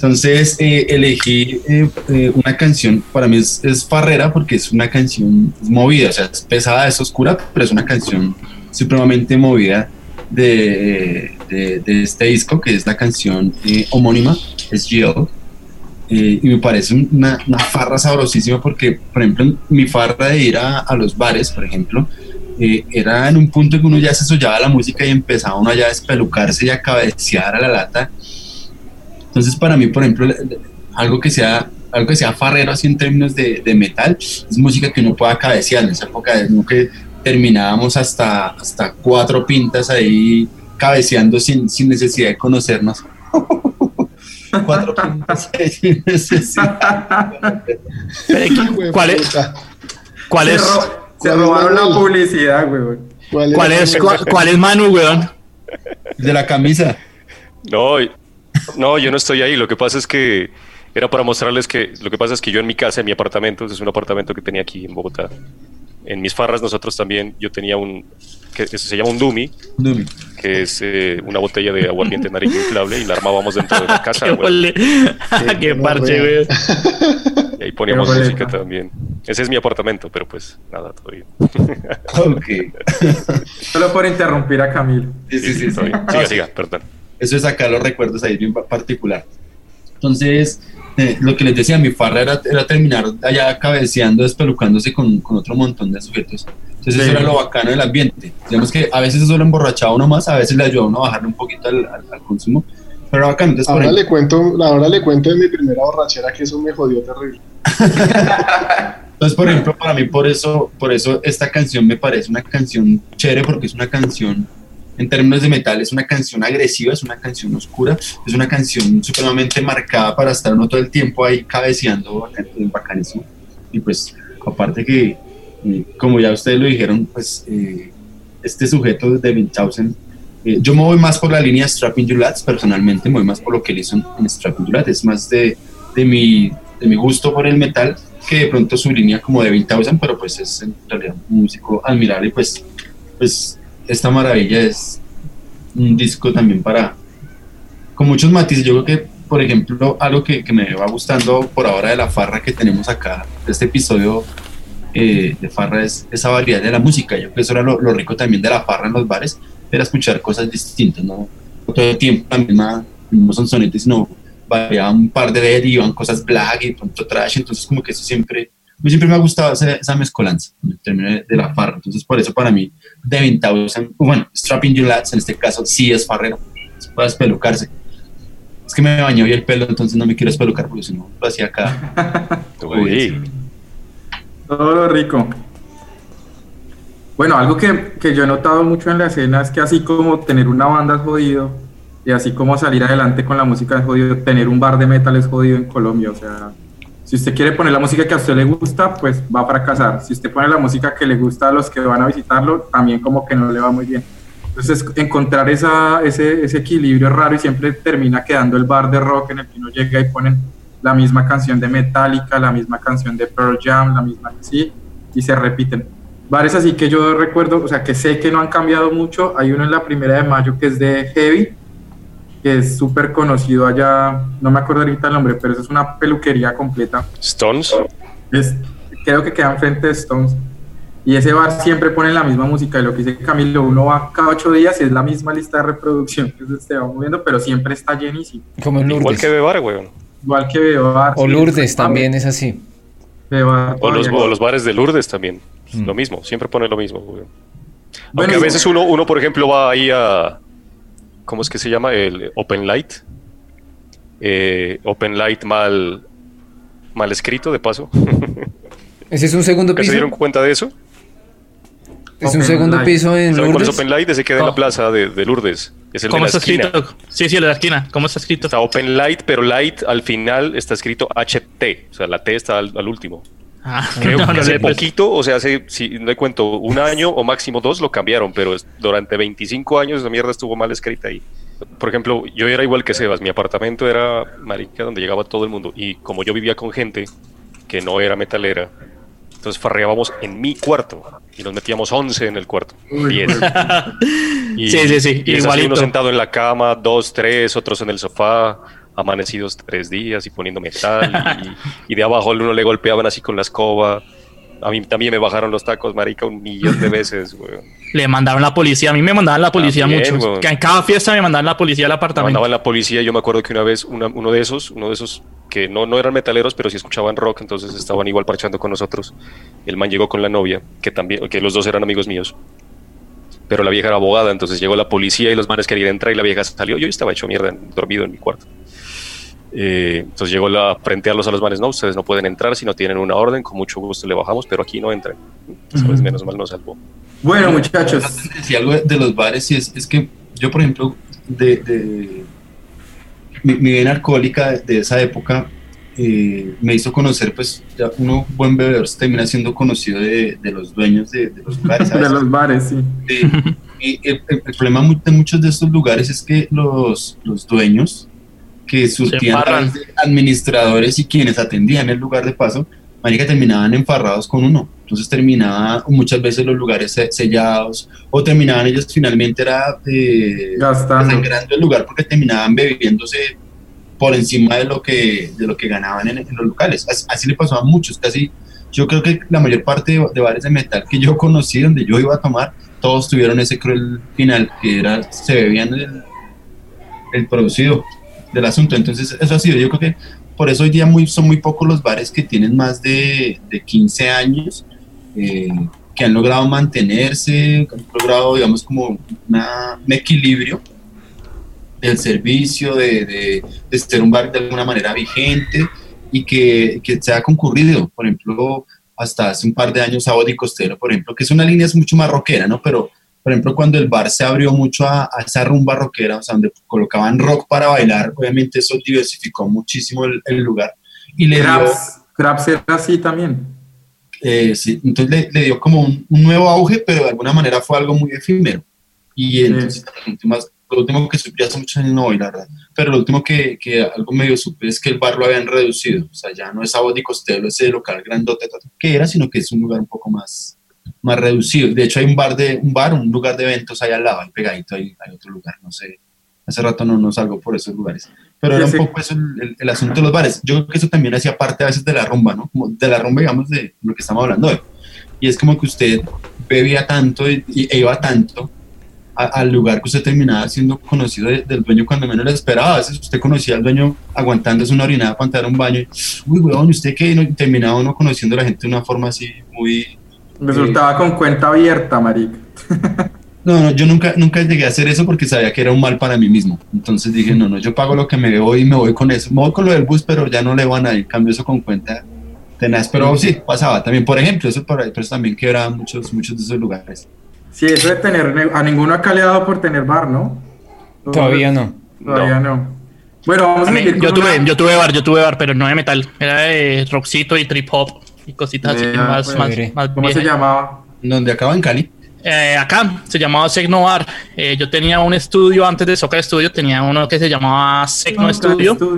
Entonces eh, elegí eh, eh, una canción, para mí es, es, farrera porque es una canción movida, o sea, es pesada, es oscura, pero es una canción supremamente movida de, de, de este disco, que es la canción homónima, es Jill. y me parece una, una, farra sabrosísima porque, por ejemplo, mi farra de ir a, a los bares, por ejemplo, era en un punto que uno ya se soñaba la música y empezaba uno ya a despelucarse y a cabecear a la lata entonces, para mí, por ejemplo, algo que sea algo que sea farrero así en términos de, de metal, es música que uno pueda cabecear. En esa época no que terminábamos hasta, hasta cuatro pintas ahí cabeceando sin, sin necesidad de conocernos. cuatro pintas sin necesidad. ¿Cuál es? ¿Cuál es? Se, robaron la publicidad, güey. ¿Cuál es, cuál es Manu, weón? De la camisa. No, no, yo no estoy ahí. Lo que pasa es que era para mostrarles que lo que pasa es que yo en mi casa, en mi apartamento, es un apartamento que tenía aquí en Bogotá. En mis farras nosotros también, yo tenía un, que se llama un Dumi, Dumi. que es eh, una botella de aguardiente nariz inflable y la armábamos dentro de la casa. ¡Qué, qué parche, güey! Y ahí poníamos música también. Ese es mi apartamento, pero pues nada, todo bien. ok. Solo por interrumpir a Camilo. Sí, sí, sí. sí. Siga, siga, perdón eso es acá los recuerdos ahí bien particular. Entonces, eh, lo que les decía, mi farra era, era terminar allá cabeceando, despelucándose con, con, otro montón de sujetos. Entonces, eso era lo bacano del ambiente. Digamos que a veces eso lo emborrachaba uno más, a veces le ayudaba a uno a bajarle un poquito al, al, consumo. Pero bacano. Entonces, ahora, le cuento, ahora le cuento de mi primera borrachera que eso me jodió terrible. Entonces, por ejemplo, para mí, por eso, por eso esta canción me parece una canción chévere, porque es una canción en términos de metal es una canción agresiva, es una canción oscura, es una canción supremamente marcada para estar uno todo el tiempo ahí cabeceando bacanísimo. Y pues aparte que, como ya ustedes lo dijeron, pues eh, este sujeto de Winchausen, eh, yo me voy más por la línea Strapping You Lads, personalmente me voy más por lo que él hizo en, Strapping You Lads, es más de, de, mi, de mi gusto por el metal que de pronto su línea como de Winchausen, pero pues es en realidad un músico admirable y pues, pues esta maravilla es un disco también para, con muchos matices. Yo creo que, por ejemplo, algo que, que me va gustando por ahora de la farra que tenemos acá, de este episodio eh, de farra, es esa variedad de la música. Yo creo que eso era lo, rico también de la farra en los bares, era escuchar cosas distintas, ¿no? Todo el tiempo la misma, no son sonetes, sino variaban un par de dead, iban cosas black y pronto trash, entonces como que eso siempre mí siempre me ha gustado esa, esa mezcolanza en términos de, la farra. Entonces, por eso para mí, Devin Townsend, bueno, Strapping You Lads en este caso sí es farrero, puede espelucarse. Es que me bañó y el pelo, entonces no me quiero espelucar porque si no lo hacía acá. Uy. Todo lo rico. Bueno, algo que, que, yo he notado mucho en la escena es que así como tener una banda es jodido y así como salir adelante con la música es jodido, tener un bar de metal es jodido en Colombia. O sea, si usted quiere poner la música que a usted le gusta, pues va a fracasar. Si usted pone la música que le gusta a los que van a visitarlo, también como que no le va muy bien. Entonces, encontrar esa, ese, ese equilibrio raro y siempre termina quedando el bar de rock en el que uno llega y ponen la misma canción de Metallica, la misma canción de Pearl Jam, la misma, sí, y se repiten. Bares así que yo recuerdo, o sea, que sé que no han cambiado mucho. Hay uno en la primera de mayo que es de Heavy, que es súper conocido allá, no me acuerdo ahorita el nombre, pero eso es una peluquería completa. Stones. Es, creo que queda enfrente de Stones. Y ese bar siempre pone la misma música, y lo que dice Camilo, uno va cada ocho días y es la misma lista de reproducción que se va moviendo, pero siempre está llenísimo. Como en Lourdes. Igual que Bebar, weón. Igual que Bebar. O Lourdes también es así. Bebar, o, los, o los bares de Lourdes también. Mm. Lo mismo, siempre pone lo mismo. Aunque bueno, a veces uno, uno, por ejemplo, va ahí a, ¿cómo es que se llama? El Open Light. Eh, open Light mal, mal escrito, de paso. ¿Ese es un segundo piso? ¿Se dieron cuenta de eso? Es open un segundo light. piso en ¿Saben Lourdes. cuál es Open Light? Ese queda en la plaza de, de Lourdes. Es el ¿Cómo de la está esquina. escrito? Sí, sí, el de la esquina. ¿Cómo está escrito? Está Open Light, pero Light al final está escrito HT. O sea, la T está al, al último. Ah, Creo no, que hace poquito, o sea, hace, si no le cuento, un año o máximo dos lo cambiaron, pero durante 25 años esa mierda estuvo mal escrita ahí. Por ejemplo, yo era igual que Sebas, mi apartamento era marica donde llegaba todo el mundo y como yo vivía con gente que no era metalera. Entonces farreábamos en mi cuarto y nos metíamos 11 en el cuarto. Uy, 10. Y, Sí, sí, sí, y igualito. uno sentado en la cama, dos, tres, otros en el sofá, amanecidos tres días y poniendo metal. y, y de abajo uno le golpeaban así con la escoba. A mí también me bajaron los tacos, marica, un millón de veces, güey. Le mandaron la policía. A mí me mandaban la policía mucho. Que en cada fiesta me mandaban la policía al Me apartamento. mandaban la policía. Yo me acuerdo que una vez una- uno de esos, uno de esos que no, no eran metaleros, pero sí escuchaban rock, entonces estaban igual parchando con nosotros. El man llegó con la novia, que también, que los dos eran amigos míos. Pero la vieja era abogada, entonces llegó la policía y los manes querían entrar y la vieja salió. Yo estaba hecho mierda, dormido en mi cuarto. Eh, entonces llegó la a frentearlos a los manes, no, ustedes no pueden entrar si no tienen una orden, con mucho gusto le bajamos, pero aquí no entren. Entonces, pues, menos mal nos salvó. Bueno, muchachos, Si algo de los bares, y es, es que yo, por ejemplo, de, de- mi, mi vena alcohólica de, de esa época eh, me hizo conocer, pues, ya uno buen bebedor se termina siendo conocido de, de los dueños de, de los lugares. de los bares, sí. Y el, el- el problema de muchos de estos lugares es que los, los dueños que surtían a embarran. través de administradores y quienes atendían el lugar de paso, marica, terminaban enfarrados con uno. Entonces terminaba muchas veces los lugares se- sellados o terminaban ellos finalmente era eh, desangrando el lugar porque terminaban bebiéndose por encima de lo que de lo que ganaban en, en los locales. Así, así le pasó a muchos, casi yo creo que la mayor parte de, de bares de metal que yo conocí donde yo iba a tomar, todos tuvieron ese cruel final que era se bebían el, el producido del asunto. Entonces eso ha sido, yo creo que por eso hoy día muy, son muy pocos los bares que tienen más de, de 15 años, eh, que han logrado mantenerse, que han logrado, digamos, como una- un equilibrio del servicio, de, de, de ser un bar de alguna manera vigente y que, que sea concurrido. Por ejemplo, hasta hace un par de años Sábado y Costero, por ejemplo, que es una línea es mucho más rockera, ¿no? Pero, por ejemplo, cuando el bar se abrió mucho a, a esa rumba rockera, o sea, donde colocaban rock para bailar, obviamente eso diversificó muchísimo el, el lugar. Y le dio, Craps, Craps era así también. eh, sí, entonces le, le dio como un, un nuevo auge, pero de alguna manera fue algo muy efímero. Y entonces, lo último, lo último que supe, ya hace muchos años no voy, la verdad, pero lo último que, que algo medio supe es que el bar lo habían reducido. O sea, ya no es Sabot y Costello, ese local grandote que era, sino que es un lugar un poco más, más reducido. De hecho, hay un bar, de, un bar, un lugar de eventos ahí al lado, ahí pegadito, ahí hay otro lugar, no sé. Hace rato no, no salgo por esos lugares. Pero era un Sí, sí. poco eso el, el- el asunto de los bares. Yo creo que eso también hacía parte a veces de la rumba, ¿no? Como de la rumba, digamos, de lo que estamos hablando hoy. Y es como que usted bebía tanto y, e iba tanto a- al lugar que usted terminaba siendo conocido de- del dueño cuando menos lo esperaba. A veces usted conocía al dueño aguantándose una orinada para entrar a un baño y, uy, weón, ¿y ¿usted qué? Y terminaba uno conociendo a la gente de una forma así muy... Resultaba con cuenta abierta, marica. No, no, yo nunca, nunca llegué a hacer eso porque sabía que era un mal para mí mismo. Entonces dije, no, no, yo pago lo que me debo y me voy con eso. Me voy con lo del bus, pero ya no le van a nadie. Cambio eso con cuenta tenaz. Pero sí, pasaba también. Por ejemplo, eso, por ahí, pero eso también quebraban muchos, muchos de esos lugares. Sí, eso de tener. ne- A ninguno acá le ha dado por tener bar, ¿no? Todavía no. Todavía no. Bueno, vamos A a mí- yo tuve, una- yo tuve bar, yo tuve bar, pero no de metal. Era de rockcito y trip hop y cositas así más, más, más ¿Cómo se llamaba? Donde acaba en Cali. Eh, acá se llamaba Secno Bar. Eh, yo tenía un estudio antes de Soca Studio, tenía uno que se llamaba Secno Studio.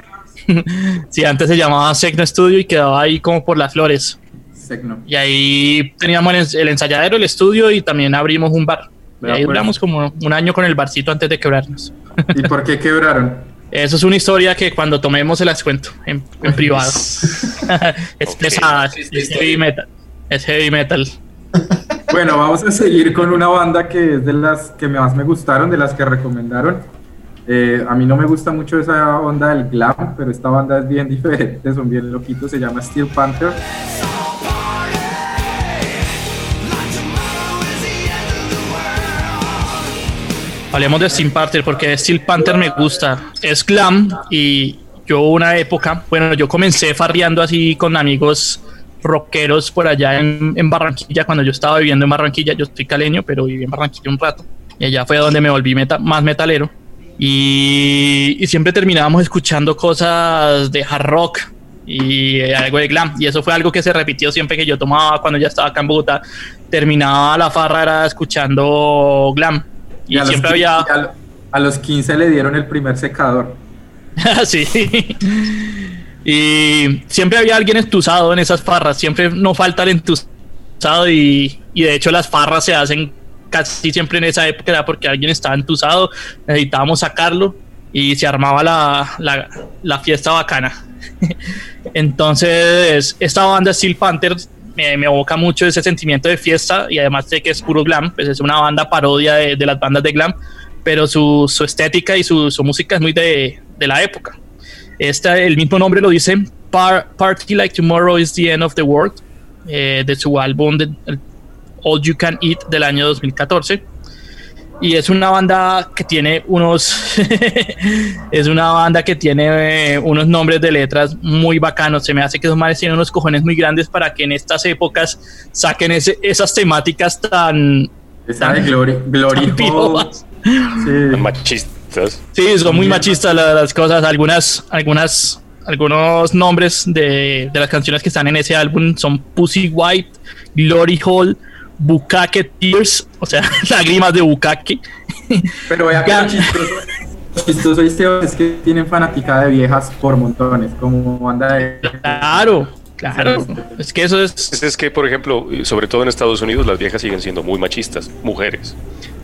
Sí, antes se llamaba Secno Studio y quedaba ahí como por las flores. Secno. Y ahí teníamos el, ens- el ensayadero, el estudio y también abrimos un bar. Y ahí pues. duramos como un año con el barcito antes de quebrarnos. ¿Y por qué quebraron? Eso es una historia que cuando tomemos se las cuento en, en privado. es pesada, es heavy metal. Es heavy metal. Bueno, vamos a seguir con una banda que es de las que más me gustaron, de las que recomendaron. Eh, a mí no me gusta mucho esa onda del glam, pero esta banda es bien diferente, son bien loquitos, se llama Steel Panther. Hablemos de Steel Panther porque Steel Panther me gusta. Es glam y yo una época, bueno, yo comencé farreando así con amigos rockeros por allá en, en Barranquilla cuando yo estaba viviendo en Barranquilla. Yo estoy caleño, pero viví en Barranquilla un rato. Y allá fue donde me volví meta- más metalero. Y, y siempre terminábamos escuchando cosas de hard rock y eh, algo de glam. Y eso fue algo que se repitió siempre que yo tomaba cuando ya estaba acá en Bogotá. Terminaba la farra era escuchando glam. Y, a los siempre 15 había... a lo- a los 15 le dieron el primer secador. sí. Y siempre había alguien entusado en esas farras, siempre no falta el entusado y, y de hecho las farras se hacen casi siempre en esa época era porque alguien estaba entusado, necesitábamos sacarlo y se armaba la, la, la fiesta bacana. Entonces, esta banda Steel Panther me, me, evoca mucho ese sentimiento de fiesta y además sé que es puro glam, pues es una banda parodia de, las bandas de glam, pero su, su estética y su, su, música es muy de, de la época. Esta, el mismo nombre lo dice, Par, Party Like Tomorrow is the End of the World, eh, de su álbum de, All You Can Eat del año 2014. Y es una banda que tiene unos. es una banda que tiene eh, unos nombres de letras muy bacanos. Se me hace que esos manes tienen unos cojones muy grandes para que en estas épocas saquen ese, esas temáticas tan. Esa de Glory, glory sí. machistas. Sí, son muy machistas las, las cosas. Algunas, algunas, algunos nombres de, de las canciones que están en ese álbum son Pussy White, Glory Hall. Bukake Tears, o sea, lágrimas de Bukake. Pero vea que lo chistoso, lo chistoso Esteban, es que tienen fanática de viejas por montones, como banda de... Claro, claro. Es que eso es... Es que, por ejemplo, sobre todo en Estados Unidos, las viejas siguen siendo muy machistas, mujeres.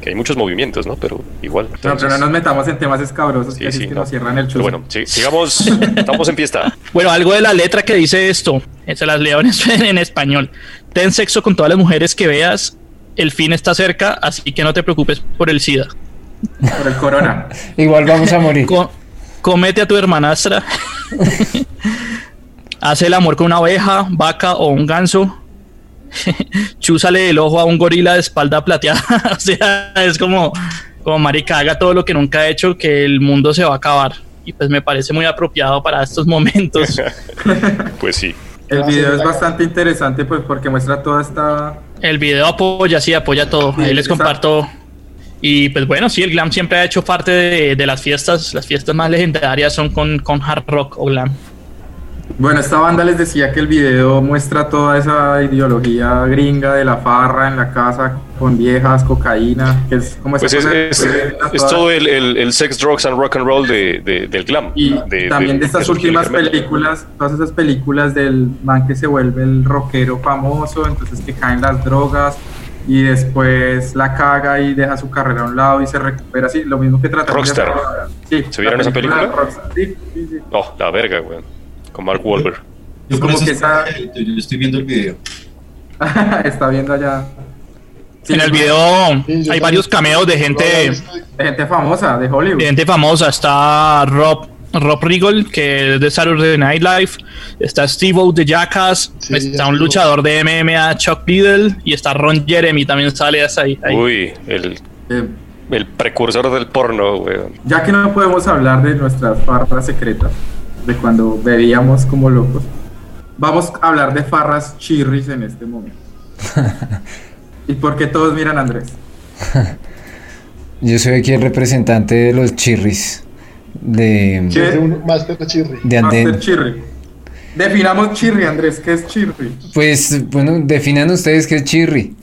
Que hay muchos movimientos, ¿no? Pero igual. Entonces... No, pero no nos metamos en temas escabrosos, sí, que, sí, que no. nos cierran el chuzo. Bueno, sí, sigamos, estamos en fiesta. Bueno, algo de la letra que dice esto, se las leo en, en español. Ten sexo con todas las mujeres que veas, el fin está cerca, así que no te preocupes por el SIDA. Por el corona. Igual vamos a morir. Co comete a tu hermanastra. Hace el amor con una oveja, vaca o un ganso. Chúsale el ojo a un gorila de espalda plateada. o sea, es como, como marica, haga todo lo que nunca ha hecho, que el mundo se va a acabar. Y pues me parece muy apropiado para estos momentos. pues sí. El video es bastante interesante pues porque muestra toda esta... El video apoya, sí, apoya todo. Sí, Ahí les comparto. Y pues bueno, sí, el glam siempre ha hecho parte de, de las fiestas. Las fiestas más legendarias son con, con hard rock o glam. Bueno, esta banda les decía que el video muestra toda esa ideología gringa de la farra en la casa con viejas, cocaína, que es como pues es, es, es, todo el, el, el, sex, drugs and rock and roll de, de, del glam. Y de, también de, estas últimas películas, todas esas películas del man que se vuelve el rockero famoso, entonces que caen las drogas y después la caga y deja su carrera a un lado y se recupera así, lo mismo que trata Rockstar. Sí, ¿Se vieron esa película? Rockstar. Sí, sí, sí. Oh, la verga, güey con Mark Wahlberg. Yo, como que esa... yo estoy viendo el video. Está viendo allá. Sí, en el video sí, hay varios cameos de gente de gente famosa de Hollywood. De gente famosa, está Rob Rob Riggle, que es de Saturday Night Live, está Steve O de Jackass, sí, está un luchador de MMA, Chuck Liddell, y está Ron Jeremy, también sale ahí. ahí. Uy, el, eh, el precursor del porno, weón. Ya que no podemos hablar de nuestras farras secretas, de cuando bebíamos como locos. Vamos a hablar de farras chirris en este momento. ¿Y por qué todos miran a Andrés? Yo soy aquí el representante de los chirris. De, de Master Chirri. De Master Chirri. Definamos chirri, Andrés. ¿Qué es chirri? Pues, bueno, definan ustedes qué es chirri.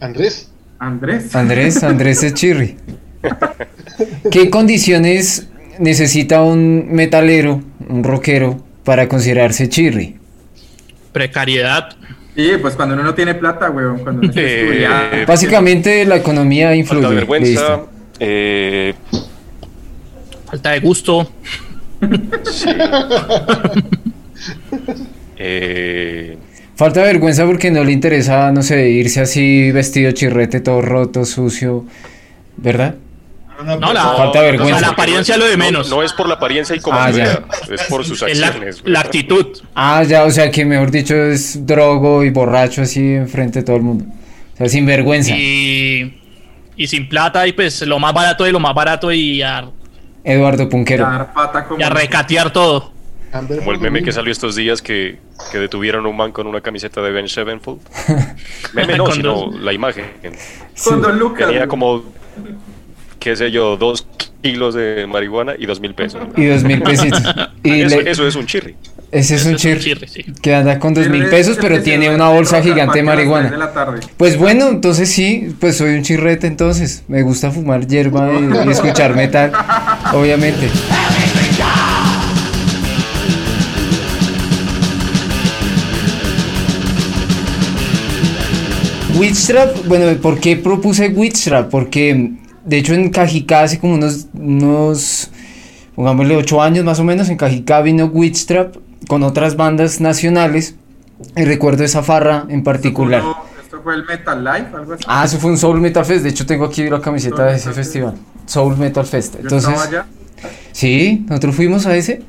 Andrés. Andrés. Andrés, Andrés es chirri. ¿Qué condiciones necesita un metalero, un rockero, para considerarse chirri? Precariedad. Sí, pues cuando uno no tiene plata, weón, cuando uno eh, Básicamente la economía influye. Falta de vergüenza, eh... falta de gusto. Sí. eh... Falta de vergüenza porque no le interesa, no sé, irse así vestido chirrete, todo roto, sucio, ¿verdad? No, no, la, falta de vergüenza. Sea, la apariencia lo de menos. No, no, es por la apariencia y como ah, vea, es por sus acciones. La, la, actitud. Ah, ya, o sea que mejor dicho es drogo y borracho así enfrente de todo el mundo. O sea, sin vergüenza. Y, y sin plata y pues lo más barato de lo más barato y a... Eduardo Punquero. Y a recatear todo. Como el meme que salió estos días que, que detuvieron a un man con una camiseta de Ben Shevenfold. meme no, sino la imagen. Con Don Lucas. Tenía como qué sé yo, dos kilos de marihuana y dos mil pesos. Y dos mil pesitos. Eso, es un chirri. Ese es un chirri, que anda con dos mil pesos, pero tiene una bolsa gigante de marihuana. De la tarde. Pues bueno, entonces sí, pues soy un chirrete entonces. Me gusta fumar hierba y, escuchar metal, obviamente. Witchtrap, bueno, ¿por qué propuse Witchtrap? Porque de hecho en Cajicá hace como unos, unos pongámosle 8 años más o menos, en Cajicá vino Witchtrap con otras bandas nacionales y recuerdo esa farra en particular. ¿Esto fue el Metal Life? Algo así? Ah, eso fue un Soul Metal Fest, de hecho tengo aquí la camiseta Soul de ese Metal festival, Soul Metal Fest. Yo Entonces, estaba allá. sí, nosotros fuimos a ese.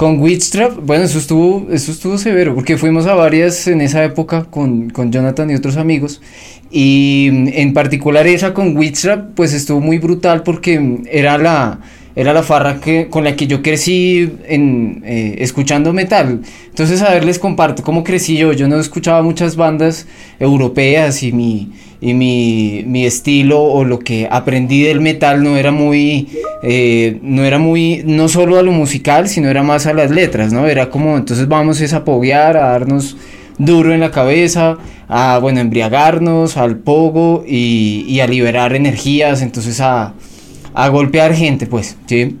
Con Witchtrap, bueno, eso estuvo, eso estuvo severo, porque fuimos a varias en esa época con, con Jonathan y otros amigos. Y mm, en particular esa con Witchtrap, pues estuvo muy brutal porque mm, era la, era la farra que, con la que yo crecí en, eh, escuchando metal. Entonces, a ver, les comparto cómo crecí yo. Yo no escuchaba muchas bandas europeas y mi, y mi, mi estilo o lo que aprendí del metal no era muy, eh, no era muy, no solo a lo musical, sino era más a las letras, ¿no? Era como, entonces vamos es a poguear, a darnos duro en la cabeza, a, bueno, embriagarnos, al pogo y, y a liberar energías, entonces a, a golpear gente, pues, ¿sí?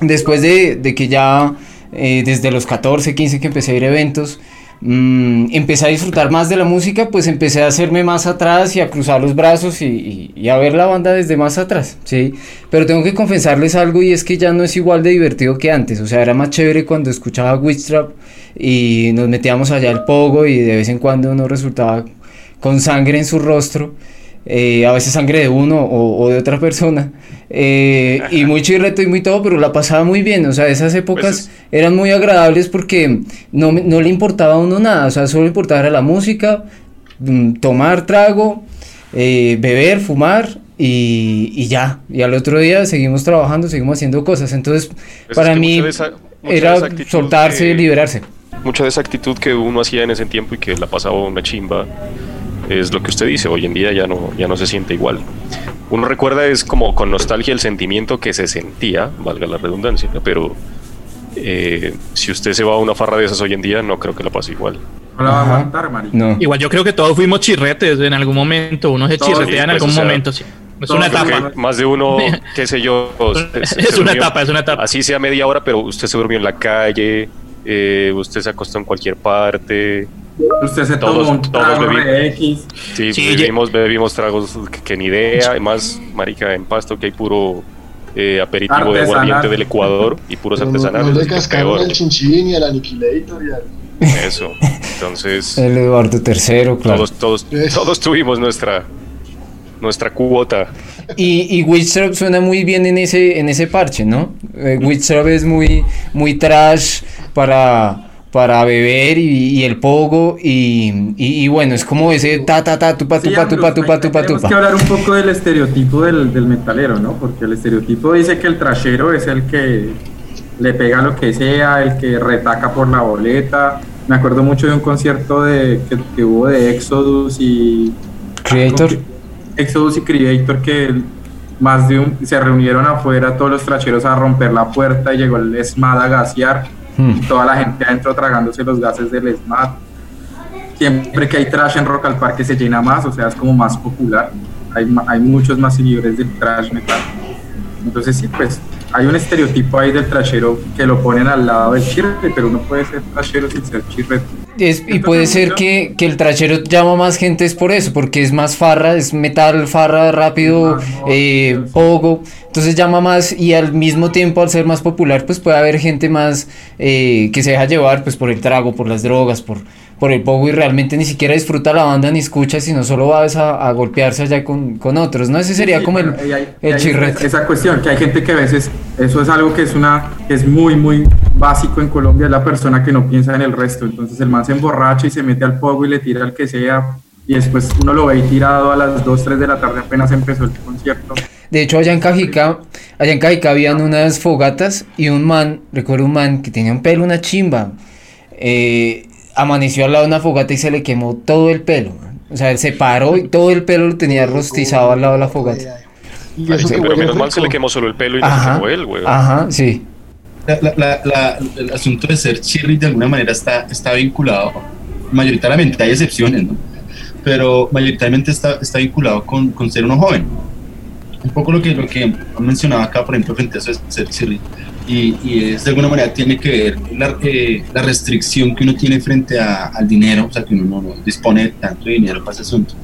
Después de, de que ya eh, desde los 14, 15 que empecé a ir a eventos, mm, empecé a disfrutar más de la música, pues empecé a hacerme más atrás y a cruzar los brazos y, a ver la banda desde más atrás, ¿sí? Pero tengo que confesarles algo y es que ya no es igual de divertido que antes, o sea, era más chévere cuando escuchaba Witchtrap y nos metíamos allá al pogo y de vez en cuando uno resultaba con sangre en su rostro. eh, a veces sangre de uno o, de otra persona eh, y muy chirreto y muy todo pero la pasaba muy bien o sea esas épocas Pues es- eran muy agradables porque no, no le importaba a uno nada o sea solo le importaba la música mm, tomar trago eh, beber fumar y, y ya. Y al otro día seguimos trabajando seguimos haciendo cosas. Entonces Pues es para que mí esa- era soltarse que- liberarse. mucha de esa actitud que uno hacía en ese tiempo y que la pasaba una chimba es lo que usted dice, hoy en día ya no, ya no se siente igual. Uno recuerda es como con nostalgia el sentimiento que se sentía, valga la redundancia, pero eh, si usted se va a una farra de esas hoy en día no creo que la pase igual. No la va a aguantar, marica. no Igual yo creo que todos fuimos chirretes en algún momento. Uno se chirretea en sí, pues, algún o sea, momento, sí. Es una etapa. Más de uno, qué sé yo, se- se Es una durmió- etapa, es una etapa. Así sea media hora, pero usted se durmió en la calle, eh, usted se acostó en cualquier parte. Usted se Todos- tomó un todos trago bebi- de X. Sí, Sí, bebimos, bebimos tragos que, que ni idea. Además, marica, en Pasto que hay puro eh, aperitivo de aguardiente del Ecuador y puros artesanales. no le cascaron al chinchín y al aniquilator y al... Eso. Entonces, el Eduardo III claro todos, todos, todos tuvimos nuestra, nuestra cuota. Y, y Witchtrap suena muy bien en ese, en ese parche, ¿no? Eh, Witchtrap es muy, muy trash para, para beber y, y el pogo y, y, y bueno, es como ese ta ta ta tupa Sí, tupa tupa tupa tupa Tenemos que tupa. hablar un poco del estereotipo del, del metalero, ¿no? Porque el estereotipo dice que el trashero es el que le pega lo que sea, el que retaca por la boleta. Me acuerdo mucho de un concierto de, que, que hubo de Exodus y... Creator. Exodus y Creator que más de un... Se reunieron afuera todos los tracheros a romper la puerta y llegó el SMAD a gasear. Hmm. toda la gente adentro tragándose los gases del SMAD. Siempre que hay trash en Rock al Parque se llena más, o sea, es como más popular. Hay, hay muchos más seguidores del trash metal. Entonces sí, pues hay un estereotipo ahí del trashero que lo ponen al lado del chirrete, pero uno puede ser trashero sin ser chirrete. Es- y puede ser que, que el trachero llama más gente es por eso, porque es más farra, es metal, farra, rápido, Más eh, pogo, entonces llama más y al mismo tiempo al ser más popular pues puede haber gente más eh, que se deja llevar pues por el trago, por las drogas, por, por el pogo y realmente ni siquiera disfruta la banda ni escucha, sino solo va a, a golpearse allá con, con otros, ¿no? Ese sería Sí, como el, y hay- y el hay chirrete. Esa cuestión, que hay gente que a veces, eso es algo que es una, que es muy, muy básico en Colombia, es la persona que no piensa en el resto. Entonces el man se emborracha y se mete al pogo y le tira al que sea, y después uno lo ve ahí tirado a las 2, 3 de la tarde apenas empezó el concierto. De hecho, allá en Cajicá, allá en Cajicá habían unas fogatas y un man, recuerdo un man que tenía un pelo, una chimba, eh, amaneció al lado de una fogata y se le quemó todo el pelo. man. O sea, él se paró y todo el pelo lo tenía rostizado al lado de la fogata. Y Ay, eso sí, que pero menos mal se le quemó solo el pelo y no se quemó él, güey. ajá, sí. La- la- el asunto de ser chirri de alguna manera está, está vinculado, mayoritariamente hay excepciones, ¿no? Pero mayoritariamente está, está vinculado con, con ser uno joven. Un poco lo que, lo que han mencionado acá, por ejemplo, frente a eso es ser chirri. Y, y es de alguna manera tiene que ver la, eh, la restricción que uno tiene frente a- al dinero, o sea, que uno no, no dispone de tanto dinero para ese asunto.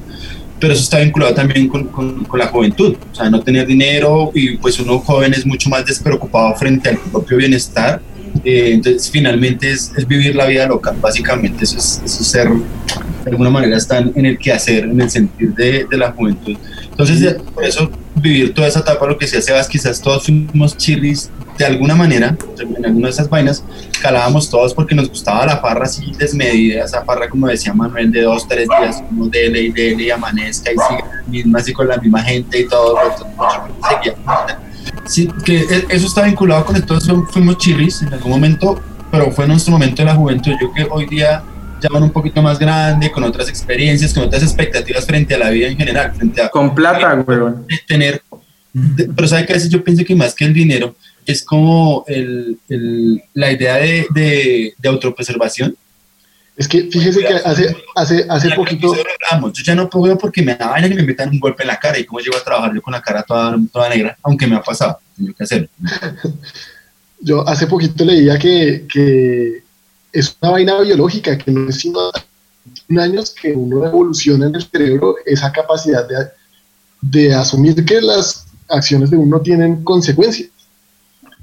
Pero eso está vinculado también con, con, con, la juventud, o sea, no tener dinero y pues uno joven es mucho más despreocupado frente al propio bienestar, eh, entonces finalmente es, es, vivir la vida loca, básicamente eso es, eso es ser, de alguna manera están en el quehacer, en el sentir de, de la juventud. Entonces, por eso vivir toda esa etapa, lo que decía Sebas, quizás todos fuimos chirris de alguna manera, en alguna de esas vainas, calábamos todos porque nos gustaba la farra así desmedida, esa farra como decía Manuel, de dos, tres días, como dele y dele y amanezca y sigue misma, así con la misma gente y todo, seguía. Sí, que e, eso está vinculado con entonces fuimos chirris en algún momento, pero fue nuestro momento de la juventud. Yo que hoy día ya van un poquito más grande, con otras experiencias, con otras expectativas frente a la vida en general. Frente a, con plata, güey. Tener, pero sabe que a veces yo pienso que más que el dinero es como el, el, la idea de, de, de, autopreservación. Es que fíjese que hace, hace, hace poquito... Yo ya no puedo porque me da vaina que me metan un golpe en la cara y cómo llego a trabajar yo con la cara toda, toda negra, aunque me ha pasado, tengo que hacerlo. yo hace poquito leía que, que es una vaina biológica, que no es sino años que uno evoluciona en el cerebro esa capacidad de, de asumir que las acciones de uno tienen consecuencias.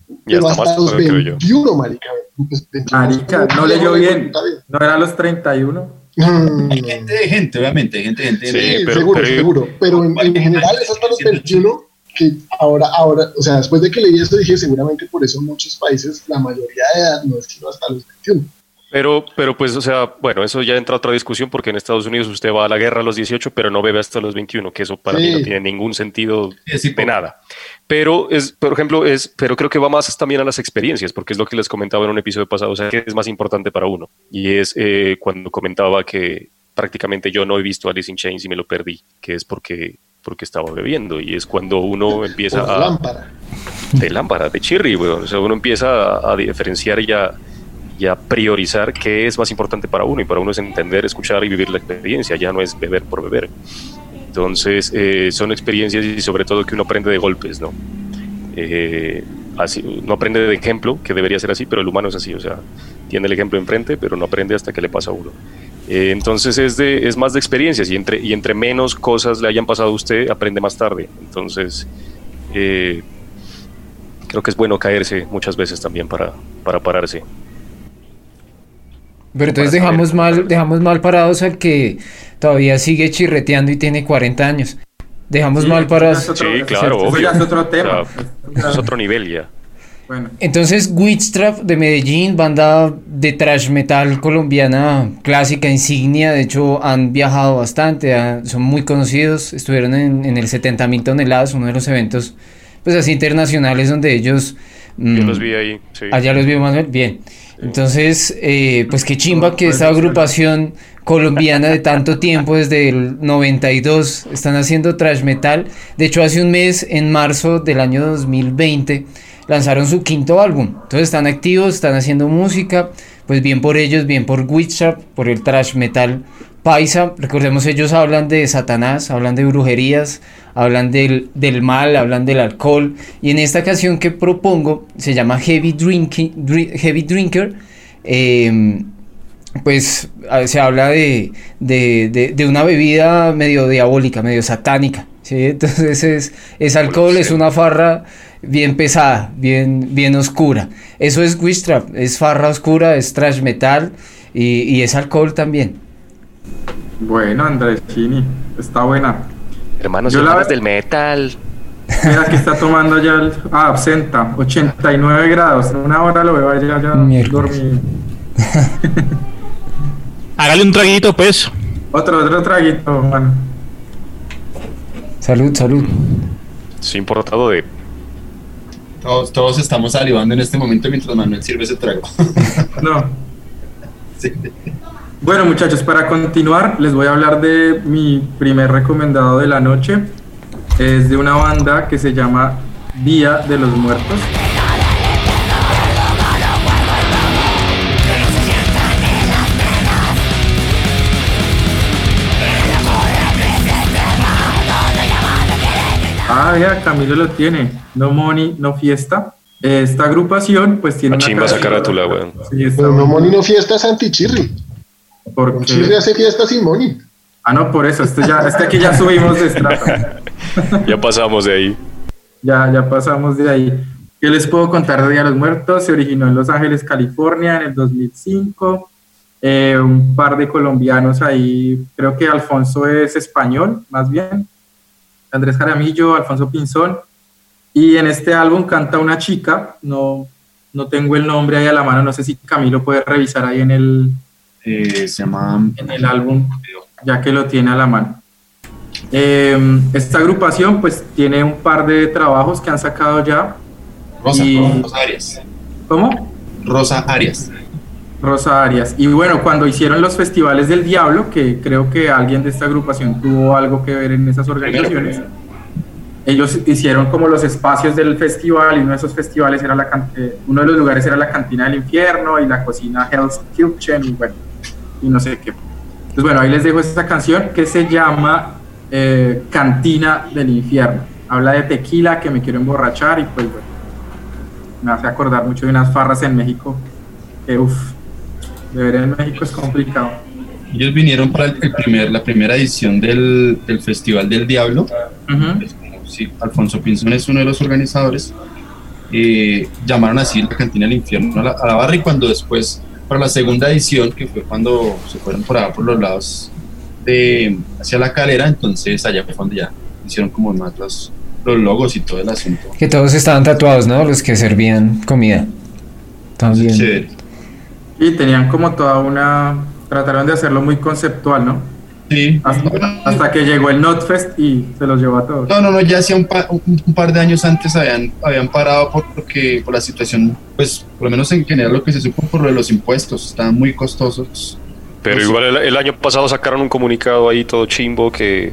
Ya Pero está hasta los joven, creo yo. 21, marica. Pues, 21, Marica, no leyó bien. ¿No era a los 31? Mm, Hay gente de gente, obviamente, gente, gente. Sí, pero- seguro, pero- seguro. Pero en, en general es hasta los 21 que ahora, ahora, o sea, después de que leí esto dije, seguramente por eso en muchos países la mayoría de edad no es sino hasta los 21. Pero, pero pues, o sea, bueno, eso ya entra a otra discusión porque en Estados Unidos usted va a la guerra a los 18, pero no bebe hasta los 21, que eso para mí no tiene ningún sentido Sí, de nada. Pero es, por ejemplo, es, pero creo que va más también a las experiencias, porque es lo que les comentaba en un episodio pasado, o sea, que es más importante para uno. Y es eh, cuando comentaba que prácticamente yo no he visto Alice in Chains y me lo perdí, que es porque porque estaba bebiendo y es cuando uno empieza la a lámpara. de lámpara, de chirri, weón. O sea, uno empieza a, a diferenciar y a, y a priorizar qué es más importante para uno. Y para uno es entender, escuchar y vivir la experiencia. Ya no es beber por beber. Entonces, eh, son experiencias y sobre todo que uno aprende de golpes, ¿no? Eh, así, no aprende de ejemplo, que debería ser así, pero el humano es así. O sea, tiene el ejemplo enfrente, pero no aprende hasta que le pasa a uno. Eh, entonces es, de, es más de experiencias y entre, y entre menos cosas le hayan pasado a usted, aprende más tarde. Entonces, creo que es bueno caerse muchas veces también para, para pararse. Pero entonces dejamos mal, dejamos mal parados al que todavía sigue chirreteando y tiene 40 años. Dejamos Sí, mal parados. otro- Sí, claro, eso obvio. ya es otro tema. O sea, eso es otro nivel ya. Bueno, Entonces, Witchtrap de Medellín, banda de trash metal colombiana clásica, insignia, de hecho han viajado bastante, ah, son muy conocidos, estuvieron en, en el 70 mil toneladas, uno de los eventos pues así internacionales donde ellos... Yo mm, los vi ahí. Sí. Allá los vio Manuel, bien. Entonces, eh, pues qué chimba que esta agrupación colombiana de tanto tiempo, desde el 92, están haciendo trash metal. De hecho, hace un mes, en marzo del año 2020, lanzaron su quinto álbum. Entonces están activos, están haciendo música. Pues bien por ellos, bien por Witchtrap, por el trash metal paisa. Recordemos, ellos hablan de Satanás, hablan de brujerías, hablan del, del mal, hablan del alcohol. Y en esta canción que propongo, se llama Heavy, Drinking, Dri- Heavy Drinker. eh, pues se habla de, de, de- de una bebida medio diabólica, medio satánica. ¿sí? Entonces es, es alcohol, es una farra bien pesada, bien, bien oscura. Eso es Witchtrap, es farra oscura, es trash metal y, y es alcohol también. bueno, Andrés Chini, está buena. Hermanos Yo y hermanas del metal. Mira que está tomando ya el. Ah, absenta, 89 grados. En una hora lo veo allá ya dormido. Hágale un traguito, pues. Otro, otro traguito, mano. Salud, salud. Es importado de. Todos, todos estamos salivando en este momento mientras Manuel sirve ese trago. No. Sí. Bueno, muchachos, para continuar, les voy a hablar de mi primer recomendado de la noche. Es de una banda que se llama Día de los Muertos. Ah, vea, Camilo lo tiene. No money, no fiesta. Esta agrupación, pues tiene A una chimba esa carátula, weón. Sí, Pero no. Moni no fiesta es anti-chirri. Porque- Chirri hace fiesta sin Moni. Ah, no, por eso, esto ya, es que aquí ya subimos de estrata. Ya pasamos de ahí. Ya, ya pasamos de ahí. ¿Qué les puedo contar de Día de los Muertos? Se originó en Los Ángeles, California, en el 2005. Eh, un par de colombianos ahí, creo que Alfonso es español, más bien. Andrés Jaramillo, Alfonso Pinzón. Y en este álbum canta una chica, no, no tengo el nombre ahí a la mano, no sé si Camilo puede revisar ahí en el, Eh, se llama en el álbum, ya que lo tiene a la mano. Eh, esta agrupación pues tiene un par de trabajos que han sacado ya. Rosa, Y- Rosa Arias. ¿Cómo? Rosa Arias. Rosa Arias. Y bueno, cuando hicieron los festivales del Diablo, que creo que alguien de esta agrupación tuvo algo que ver en esas organizaciones, ellos hicieron como los espacios del festival y uno de esos festivales era la can- eh, uno de los lugares era la cantina del infierno y la cocina Hell's Kitchen y bueno, y no sé qué. Entonces bueno, ahí les dejo esta canción que se llama eh, Cantina del Infierno. Habla de tequila, que me quiero emborrachar y pues bueno, me hace acordar mucho de unas farras en México que uff, beber en México es complicado. Ellos vinieron para el, primer, la primera edición del, del Festival del Diablo. Pues, como sí, Alfonso Pinzón es uno de los organizadores. eh, llamaron así la cantina del infierno a la, a la barra y cuando después, para la segunda edición, que fue cuando se fueron por allá por los lados de hacia la calera, entonces allá fue cuando ya hicieron como más los, los logos y todo el asunto. Que todos estaban tatuados, ¿no? Los que servían comida. También. Y tenían como toda una... Trataron de hacerlo muy conceptual, ¿no? Sí. Hasta, hasta que llegó el Notfest y se los llevó a todos. No, no, no, ya hacía un, pa- un, un par de años antes habían, habían parado por- porque por la situación, pues por lo menos en general lo que se supo por lo de los impuestos, estaban muy costosos. Pero Pues- igual el, el año pasado sacaron un comunicado ahí todo chimbo que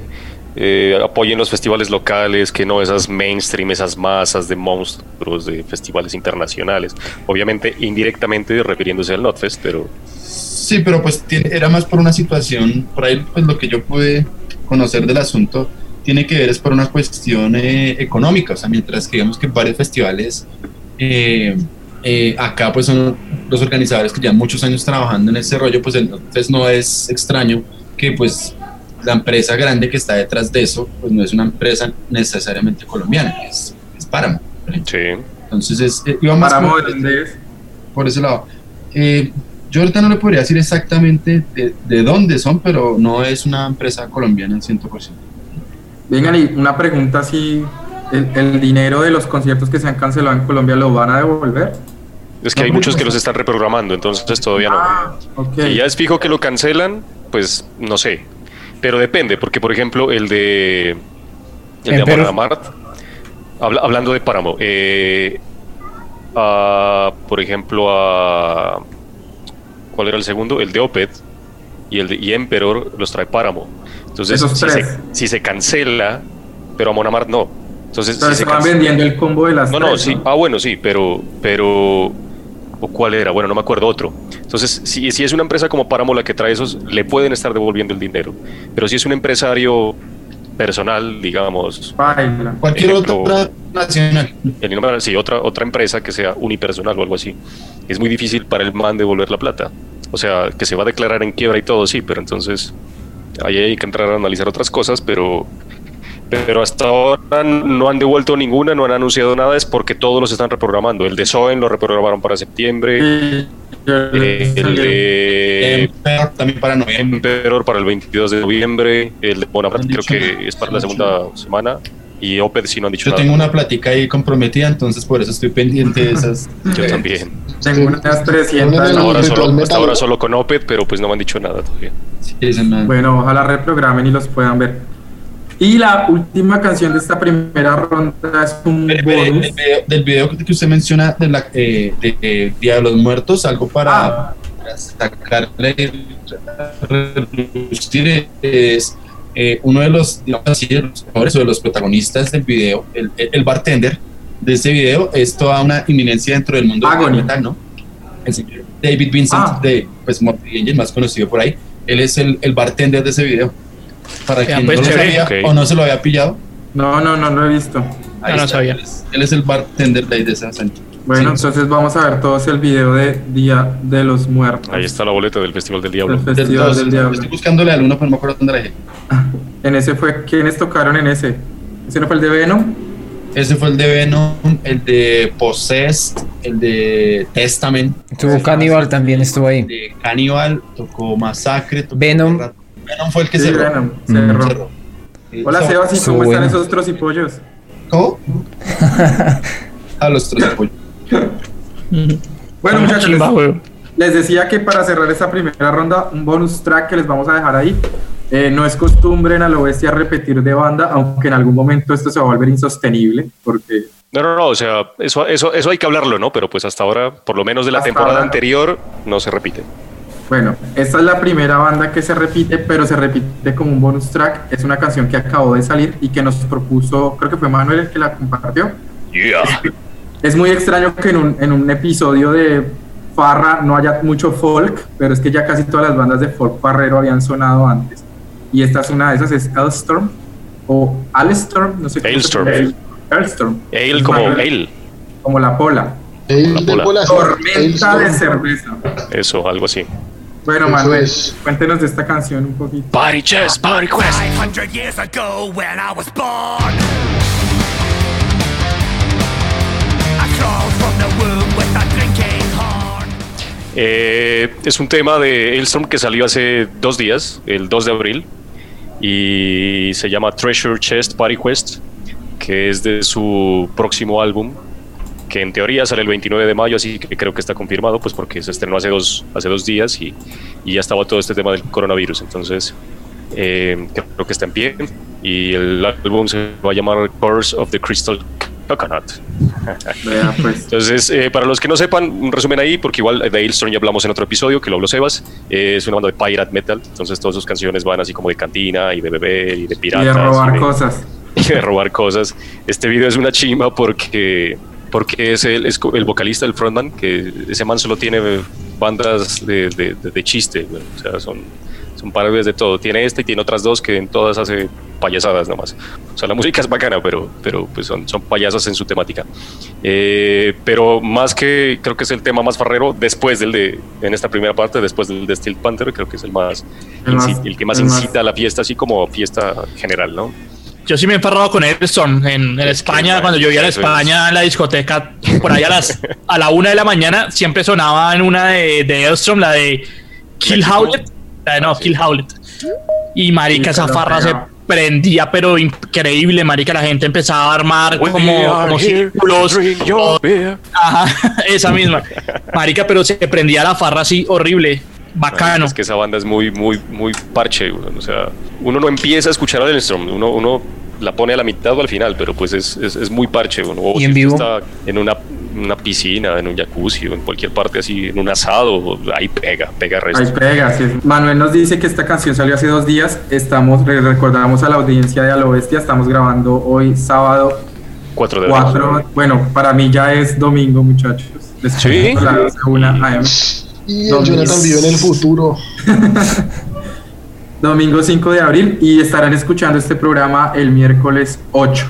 eh, apoyen los festivales locales, que no esas mainstream, esas masas de monstruos de festivales internacionales. Obviamente indirectamente refiriéndose al Notfest, pero Sí, pero pues tiene- era más por una situación, por ahí pues lo que yo pude conocer del asunto tiene que ver es por una cuestión eh, económica, o sea, mientras que digamos que varios festivales eh, eh, acá pues son los organizadores que llevan muchos años trabajando en ese rollo, pues entonces no es extraño que pues la empresa grande que está detrás de eso, pues no es una empresa necesariamente colombiana, es, es Páramo. por sí. Entonces es, eh, iba más Páramo dónde es. por ese lado. Eh, yo ahorita no le podría decir exactamente de, de dónde son, pero no es una empresa colombiana al 100%. Vengan, y una pregunta así, ¿el, el dinero de los conciertos que se han cancelado en Colombia lo van a devolver? Es que hay muchos que los están reprogramando, entonces todavía no. Ah, ok. Y ya es fijo que lo cancelan, pues no sé. Pero depende, porque por ejemplo el de el de Amarth, habla- hablando de Páramo, eh, a, por ejemplo a ¿cuál era el segundo? El de Opet y el de y Emperor los trae Páramo. Entonces Esos si tres. se, si se cancela, pero Amon Amarth no. Entonces, Entonces si se van cancela- vendiendo el combo de las no, no, sí. Ah, bueno, sí, pero, pero, ¿o ¿cuál era? Bueno, no me acuerdo otro. Entonces, si, si es una empresa como Páramo la que trae esos, le pueden estar devolviendo el dinero. Pero si es un empresario personal, digamos, Baila. Cualquier Ejemplo. otra nacional. el sí, otra, otra empresa que sea unipersonal o algo así, es muy difícil para el man devolver la plata. O sea, que se va a declarar en quiebra y todo, sí, pero entonces ahí hay que entrar a analizar otras cosas, pero pero hasta ahora no han devuelto ninguna, no han anunciado nada, es porque todos los están reprogramando. El de Soen lo reprogramaron para septiembre, el de Emperor también para noviembre. Emperor para el 22 de noviembre, el de Bonaparte creo que es para la segunda semana, y Oped sí no han dicho Yo nada. tengo una plática ahí comprometida, entonces por eso estoy pendiente de esas. Yo también. Tengo unas 300. Ponen Hasta ahora, solo, hasta ahora solo con Oped, pero pues no me han dicho nada todavía. Sí, dicen nada. Bueno, ojalá reprogramen y los puedan ver. Y la última canción de esta primera ronda es un espere, bonus. del, video, del video que usted menciona de la eh, de, eh, Día de los Muertos, algo para, Ah. para sacarle es eh, uno de los, digamos así, de los mejores o de los protagonistas del video, el, el- bartender de este video, es toda una inminencia dentro del mundo del metal, ¿no? El señor David Vincent, Ah. de pues, más conocido por ahí, él es el, el bartender de ese video. Para Vean, quien pues, no lo sabía o no se lo había pillado, No, no, no lo he visto. ahí Ah, no está. sabía. Él es, él es el bartender de ahí de esa cinta. Bueno, Sí. entonces vamos a ver todos el video de Día de los Muertos. Ahí está la boleta del Festival del Diablo. El Festival Entonces, del Diablo. Estoy buscándole al uno, pero no me acuerdo dónde la dejé. En ese fue, ¿quiénes tocaron en ese? ¿Ese no fue el de Venom? Ese fue el de Venom, el de Possessed, el de Testament. Tuvo Cannibal también estuvo El ahí. de Cannibal, tocó Masacre. Tocó Venom. Venom fue el que Sí, cerró. Venom, Mm. cerró. Hola so- Sebas, ¿y Estuvo cómo están bueno. esos trocipollos? ¿Cómo? A los tres apoyos. Bueno, muchachos, les, decía que para cerrar esta primera ronda, un bonus track que les vamos a dejar ahí. Eh, no es costumbre en a lo bestia repetir de banda, aunque en algún momento esto se va a volver insostenible, porque No, no, no, o sea, eso, eso, eso hay que hablarlo, ¿no? Pero pues hasta ahora, por lo menos de la Hasta temporada ahora. anterior, no se repite. Bueno, esta es la primera banda que se repite, pero se repite como un bonus track. Es una canción que acabó de salir y que nos propuso, creo que fue Manuel el que la compartió. Yeah. Es muy extraño que en un, en un episodio de Farra no haya mucho folk, pero es que ya casi todas las bandas de folk farrero habían sonado antes. Y esta es una de esas, es Elstorm o Alstorm, no sé pronuncia. Ailstorm. Ale Es como Manuel, ale, Como la pola. El La de bola. bolas. Tormenta de cerveza. eso, algo así. Bueno, Manuel, es. cuéntenos de esta canción un poquito. Party Chess, Party Quest. 500 years ago when I was born. I crawled from the womb with a drinking horn. Eh, es un tema de Ailstorm que salió hace dos días, el 2 de abril, y se llama Treasure Chest Party Quest, que es de su próximo álbum, que en teoría sale el 29 de mayo, así que creo que está confirmado, pues porque se estrenó hace dos, hace dos días y, y ya estaba todo este tema del coronavirus, entonces eh, creo que está en pie, y el álbum se va a llamar Curse of the Crystal Coconut. Pues. Entonces, eh, para los que no sepan, un resumen ahí, porque igual de Ailstorm ya hablamos en otro episodio, que lo habló Sebas, eh, es una banda de pirate metal, entonces todas sus canciones van así como de cantina y de beber y de Y piratas. de robar y de- cosas. y de robar cosas. Este video es una chimba porque, porque es, el, es el vocalista, el frontman, que ese man solo tiene bandas de, de, de- de chiste, o sea, son, son parodias de todo. Tiene esta y tiene otras dos que en todas hace payasadas nomás. O sea, la música es bacana, pero, pero pues son, son payasas en su temática. Eh, pero más que, creo que es el tema más farrero después del de, en esta primera parte, después del de Steel Panther, creo que es el más, El más- el que más el más- incita a la fiesta, así como fiesta general, ¿no? Yo sí me he enferrado con Ailstorm en, en España, cuando yo Eso es. España en la discoteca, por ahí a las a la una de la mañana, siempre sonaba en una de, de Ailstorm, la de Kill ¿México? Howlet. La de, no, Ah. Kill Howlet. Y marica, esa farra se prendía, pero increíble, marica, la gente empezaba a armar como, como círculos. Ajá, esa misma. Marica, pero se prendía la farra así horrible, bacano. Es que esa banda es muy, muy, muy parche, güey. O sea, uno no empieza a escuchar a Elstrom, uno, uno la pone a la mitad o al final, pero pues es, es, es muy parche. güey. O ¿Y si en vivo? está en una, una piscina, en un jacuzzi o en cualquier parte así, en un asado, ahí pega, pega Ahí resto. pega, así es. Manuel nos dice que esta canción salió hace dos días. Estamos, le recordamos a la audiencia de A lo Bestia, estamos grabando hoy sábado 4 de abril. 4. Bueno, para mí ya es domingo, muchachos. Les Sí. cuento a las 1 AM. Y el Domingo. Jonathan vive en el futuro. Domingo 5 de abril y estarán escuchando este programa el miércoles 8.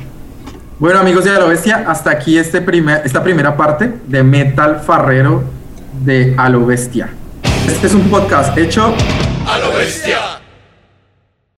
Bueno amigos de A lo Bestia, hasta aquí este primer, esta primera parte de Metal Farrero de A Bestia. Este es un podcast hecho A lo bestia.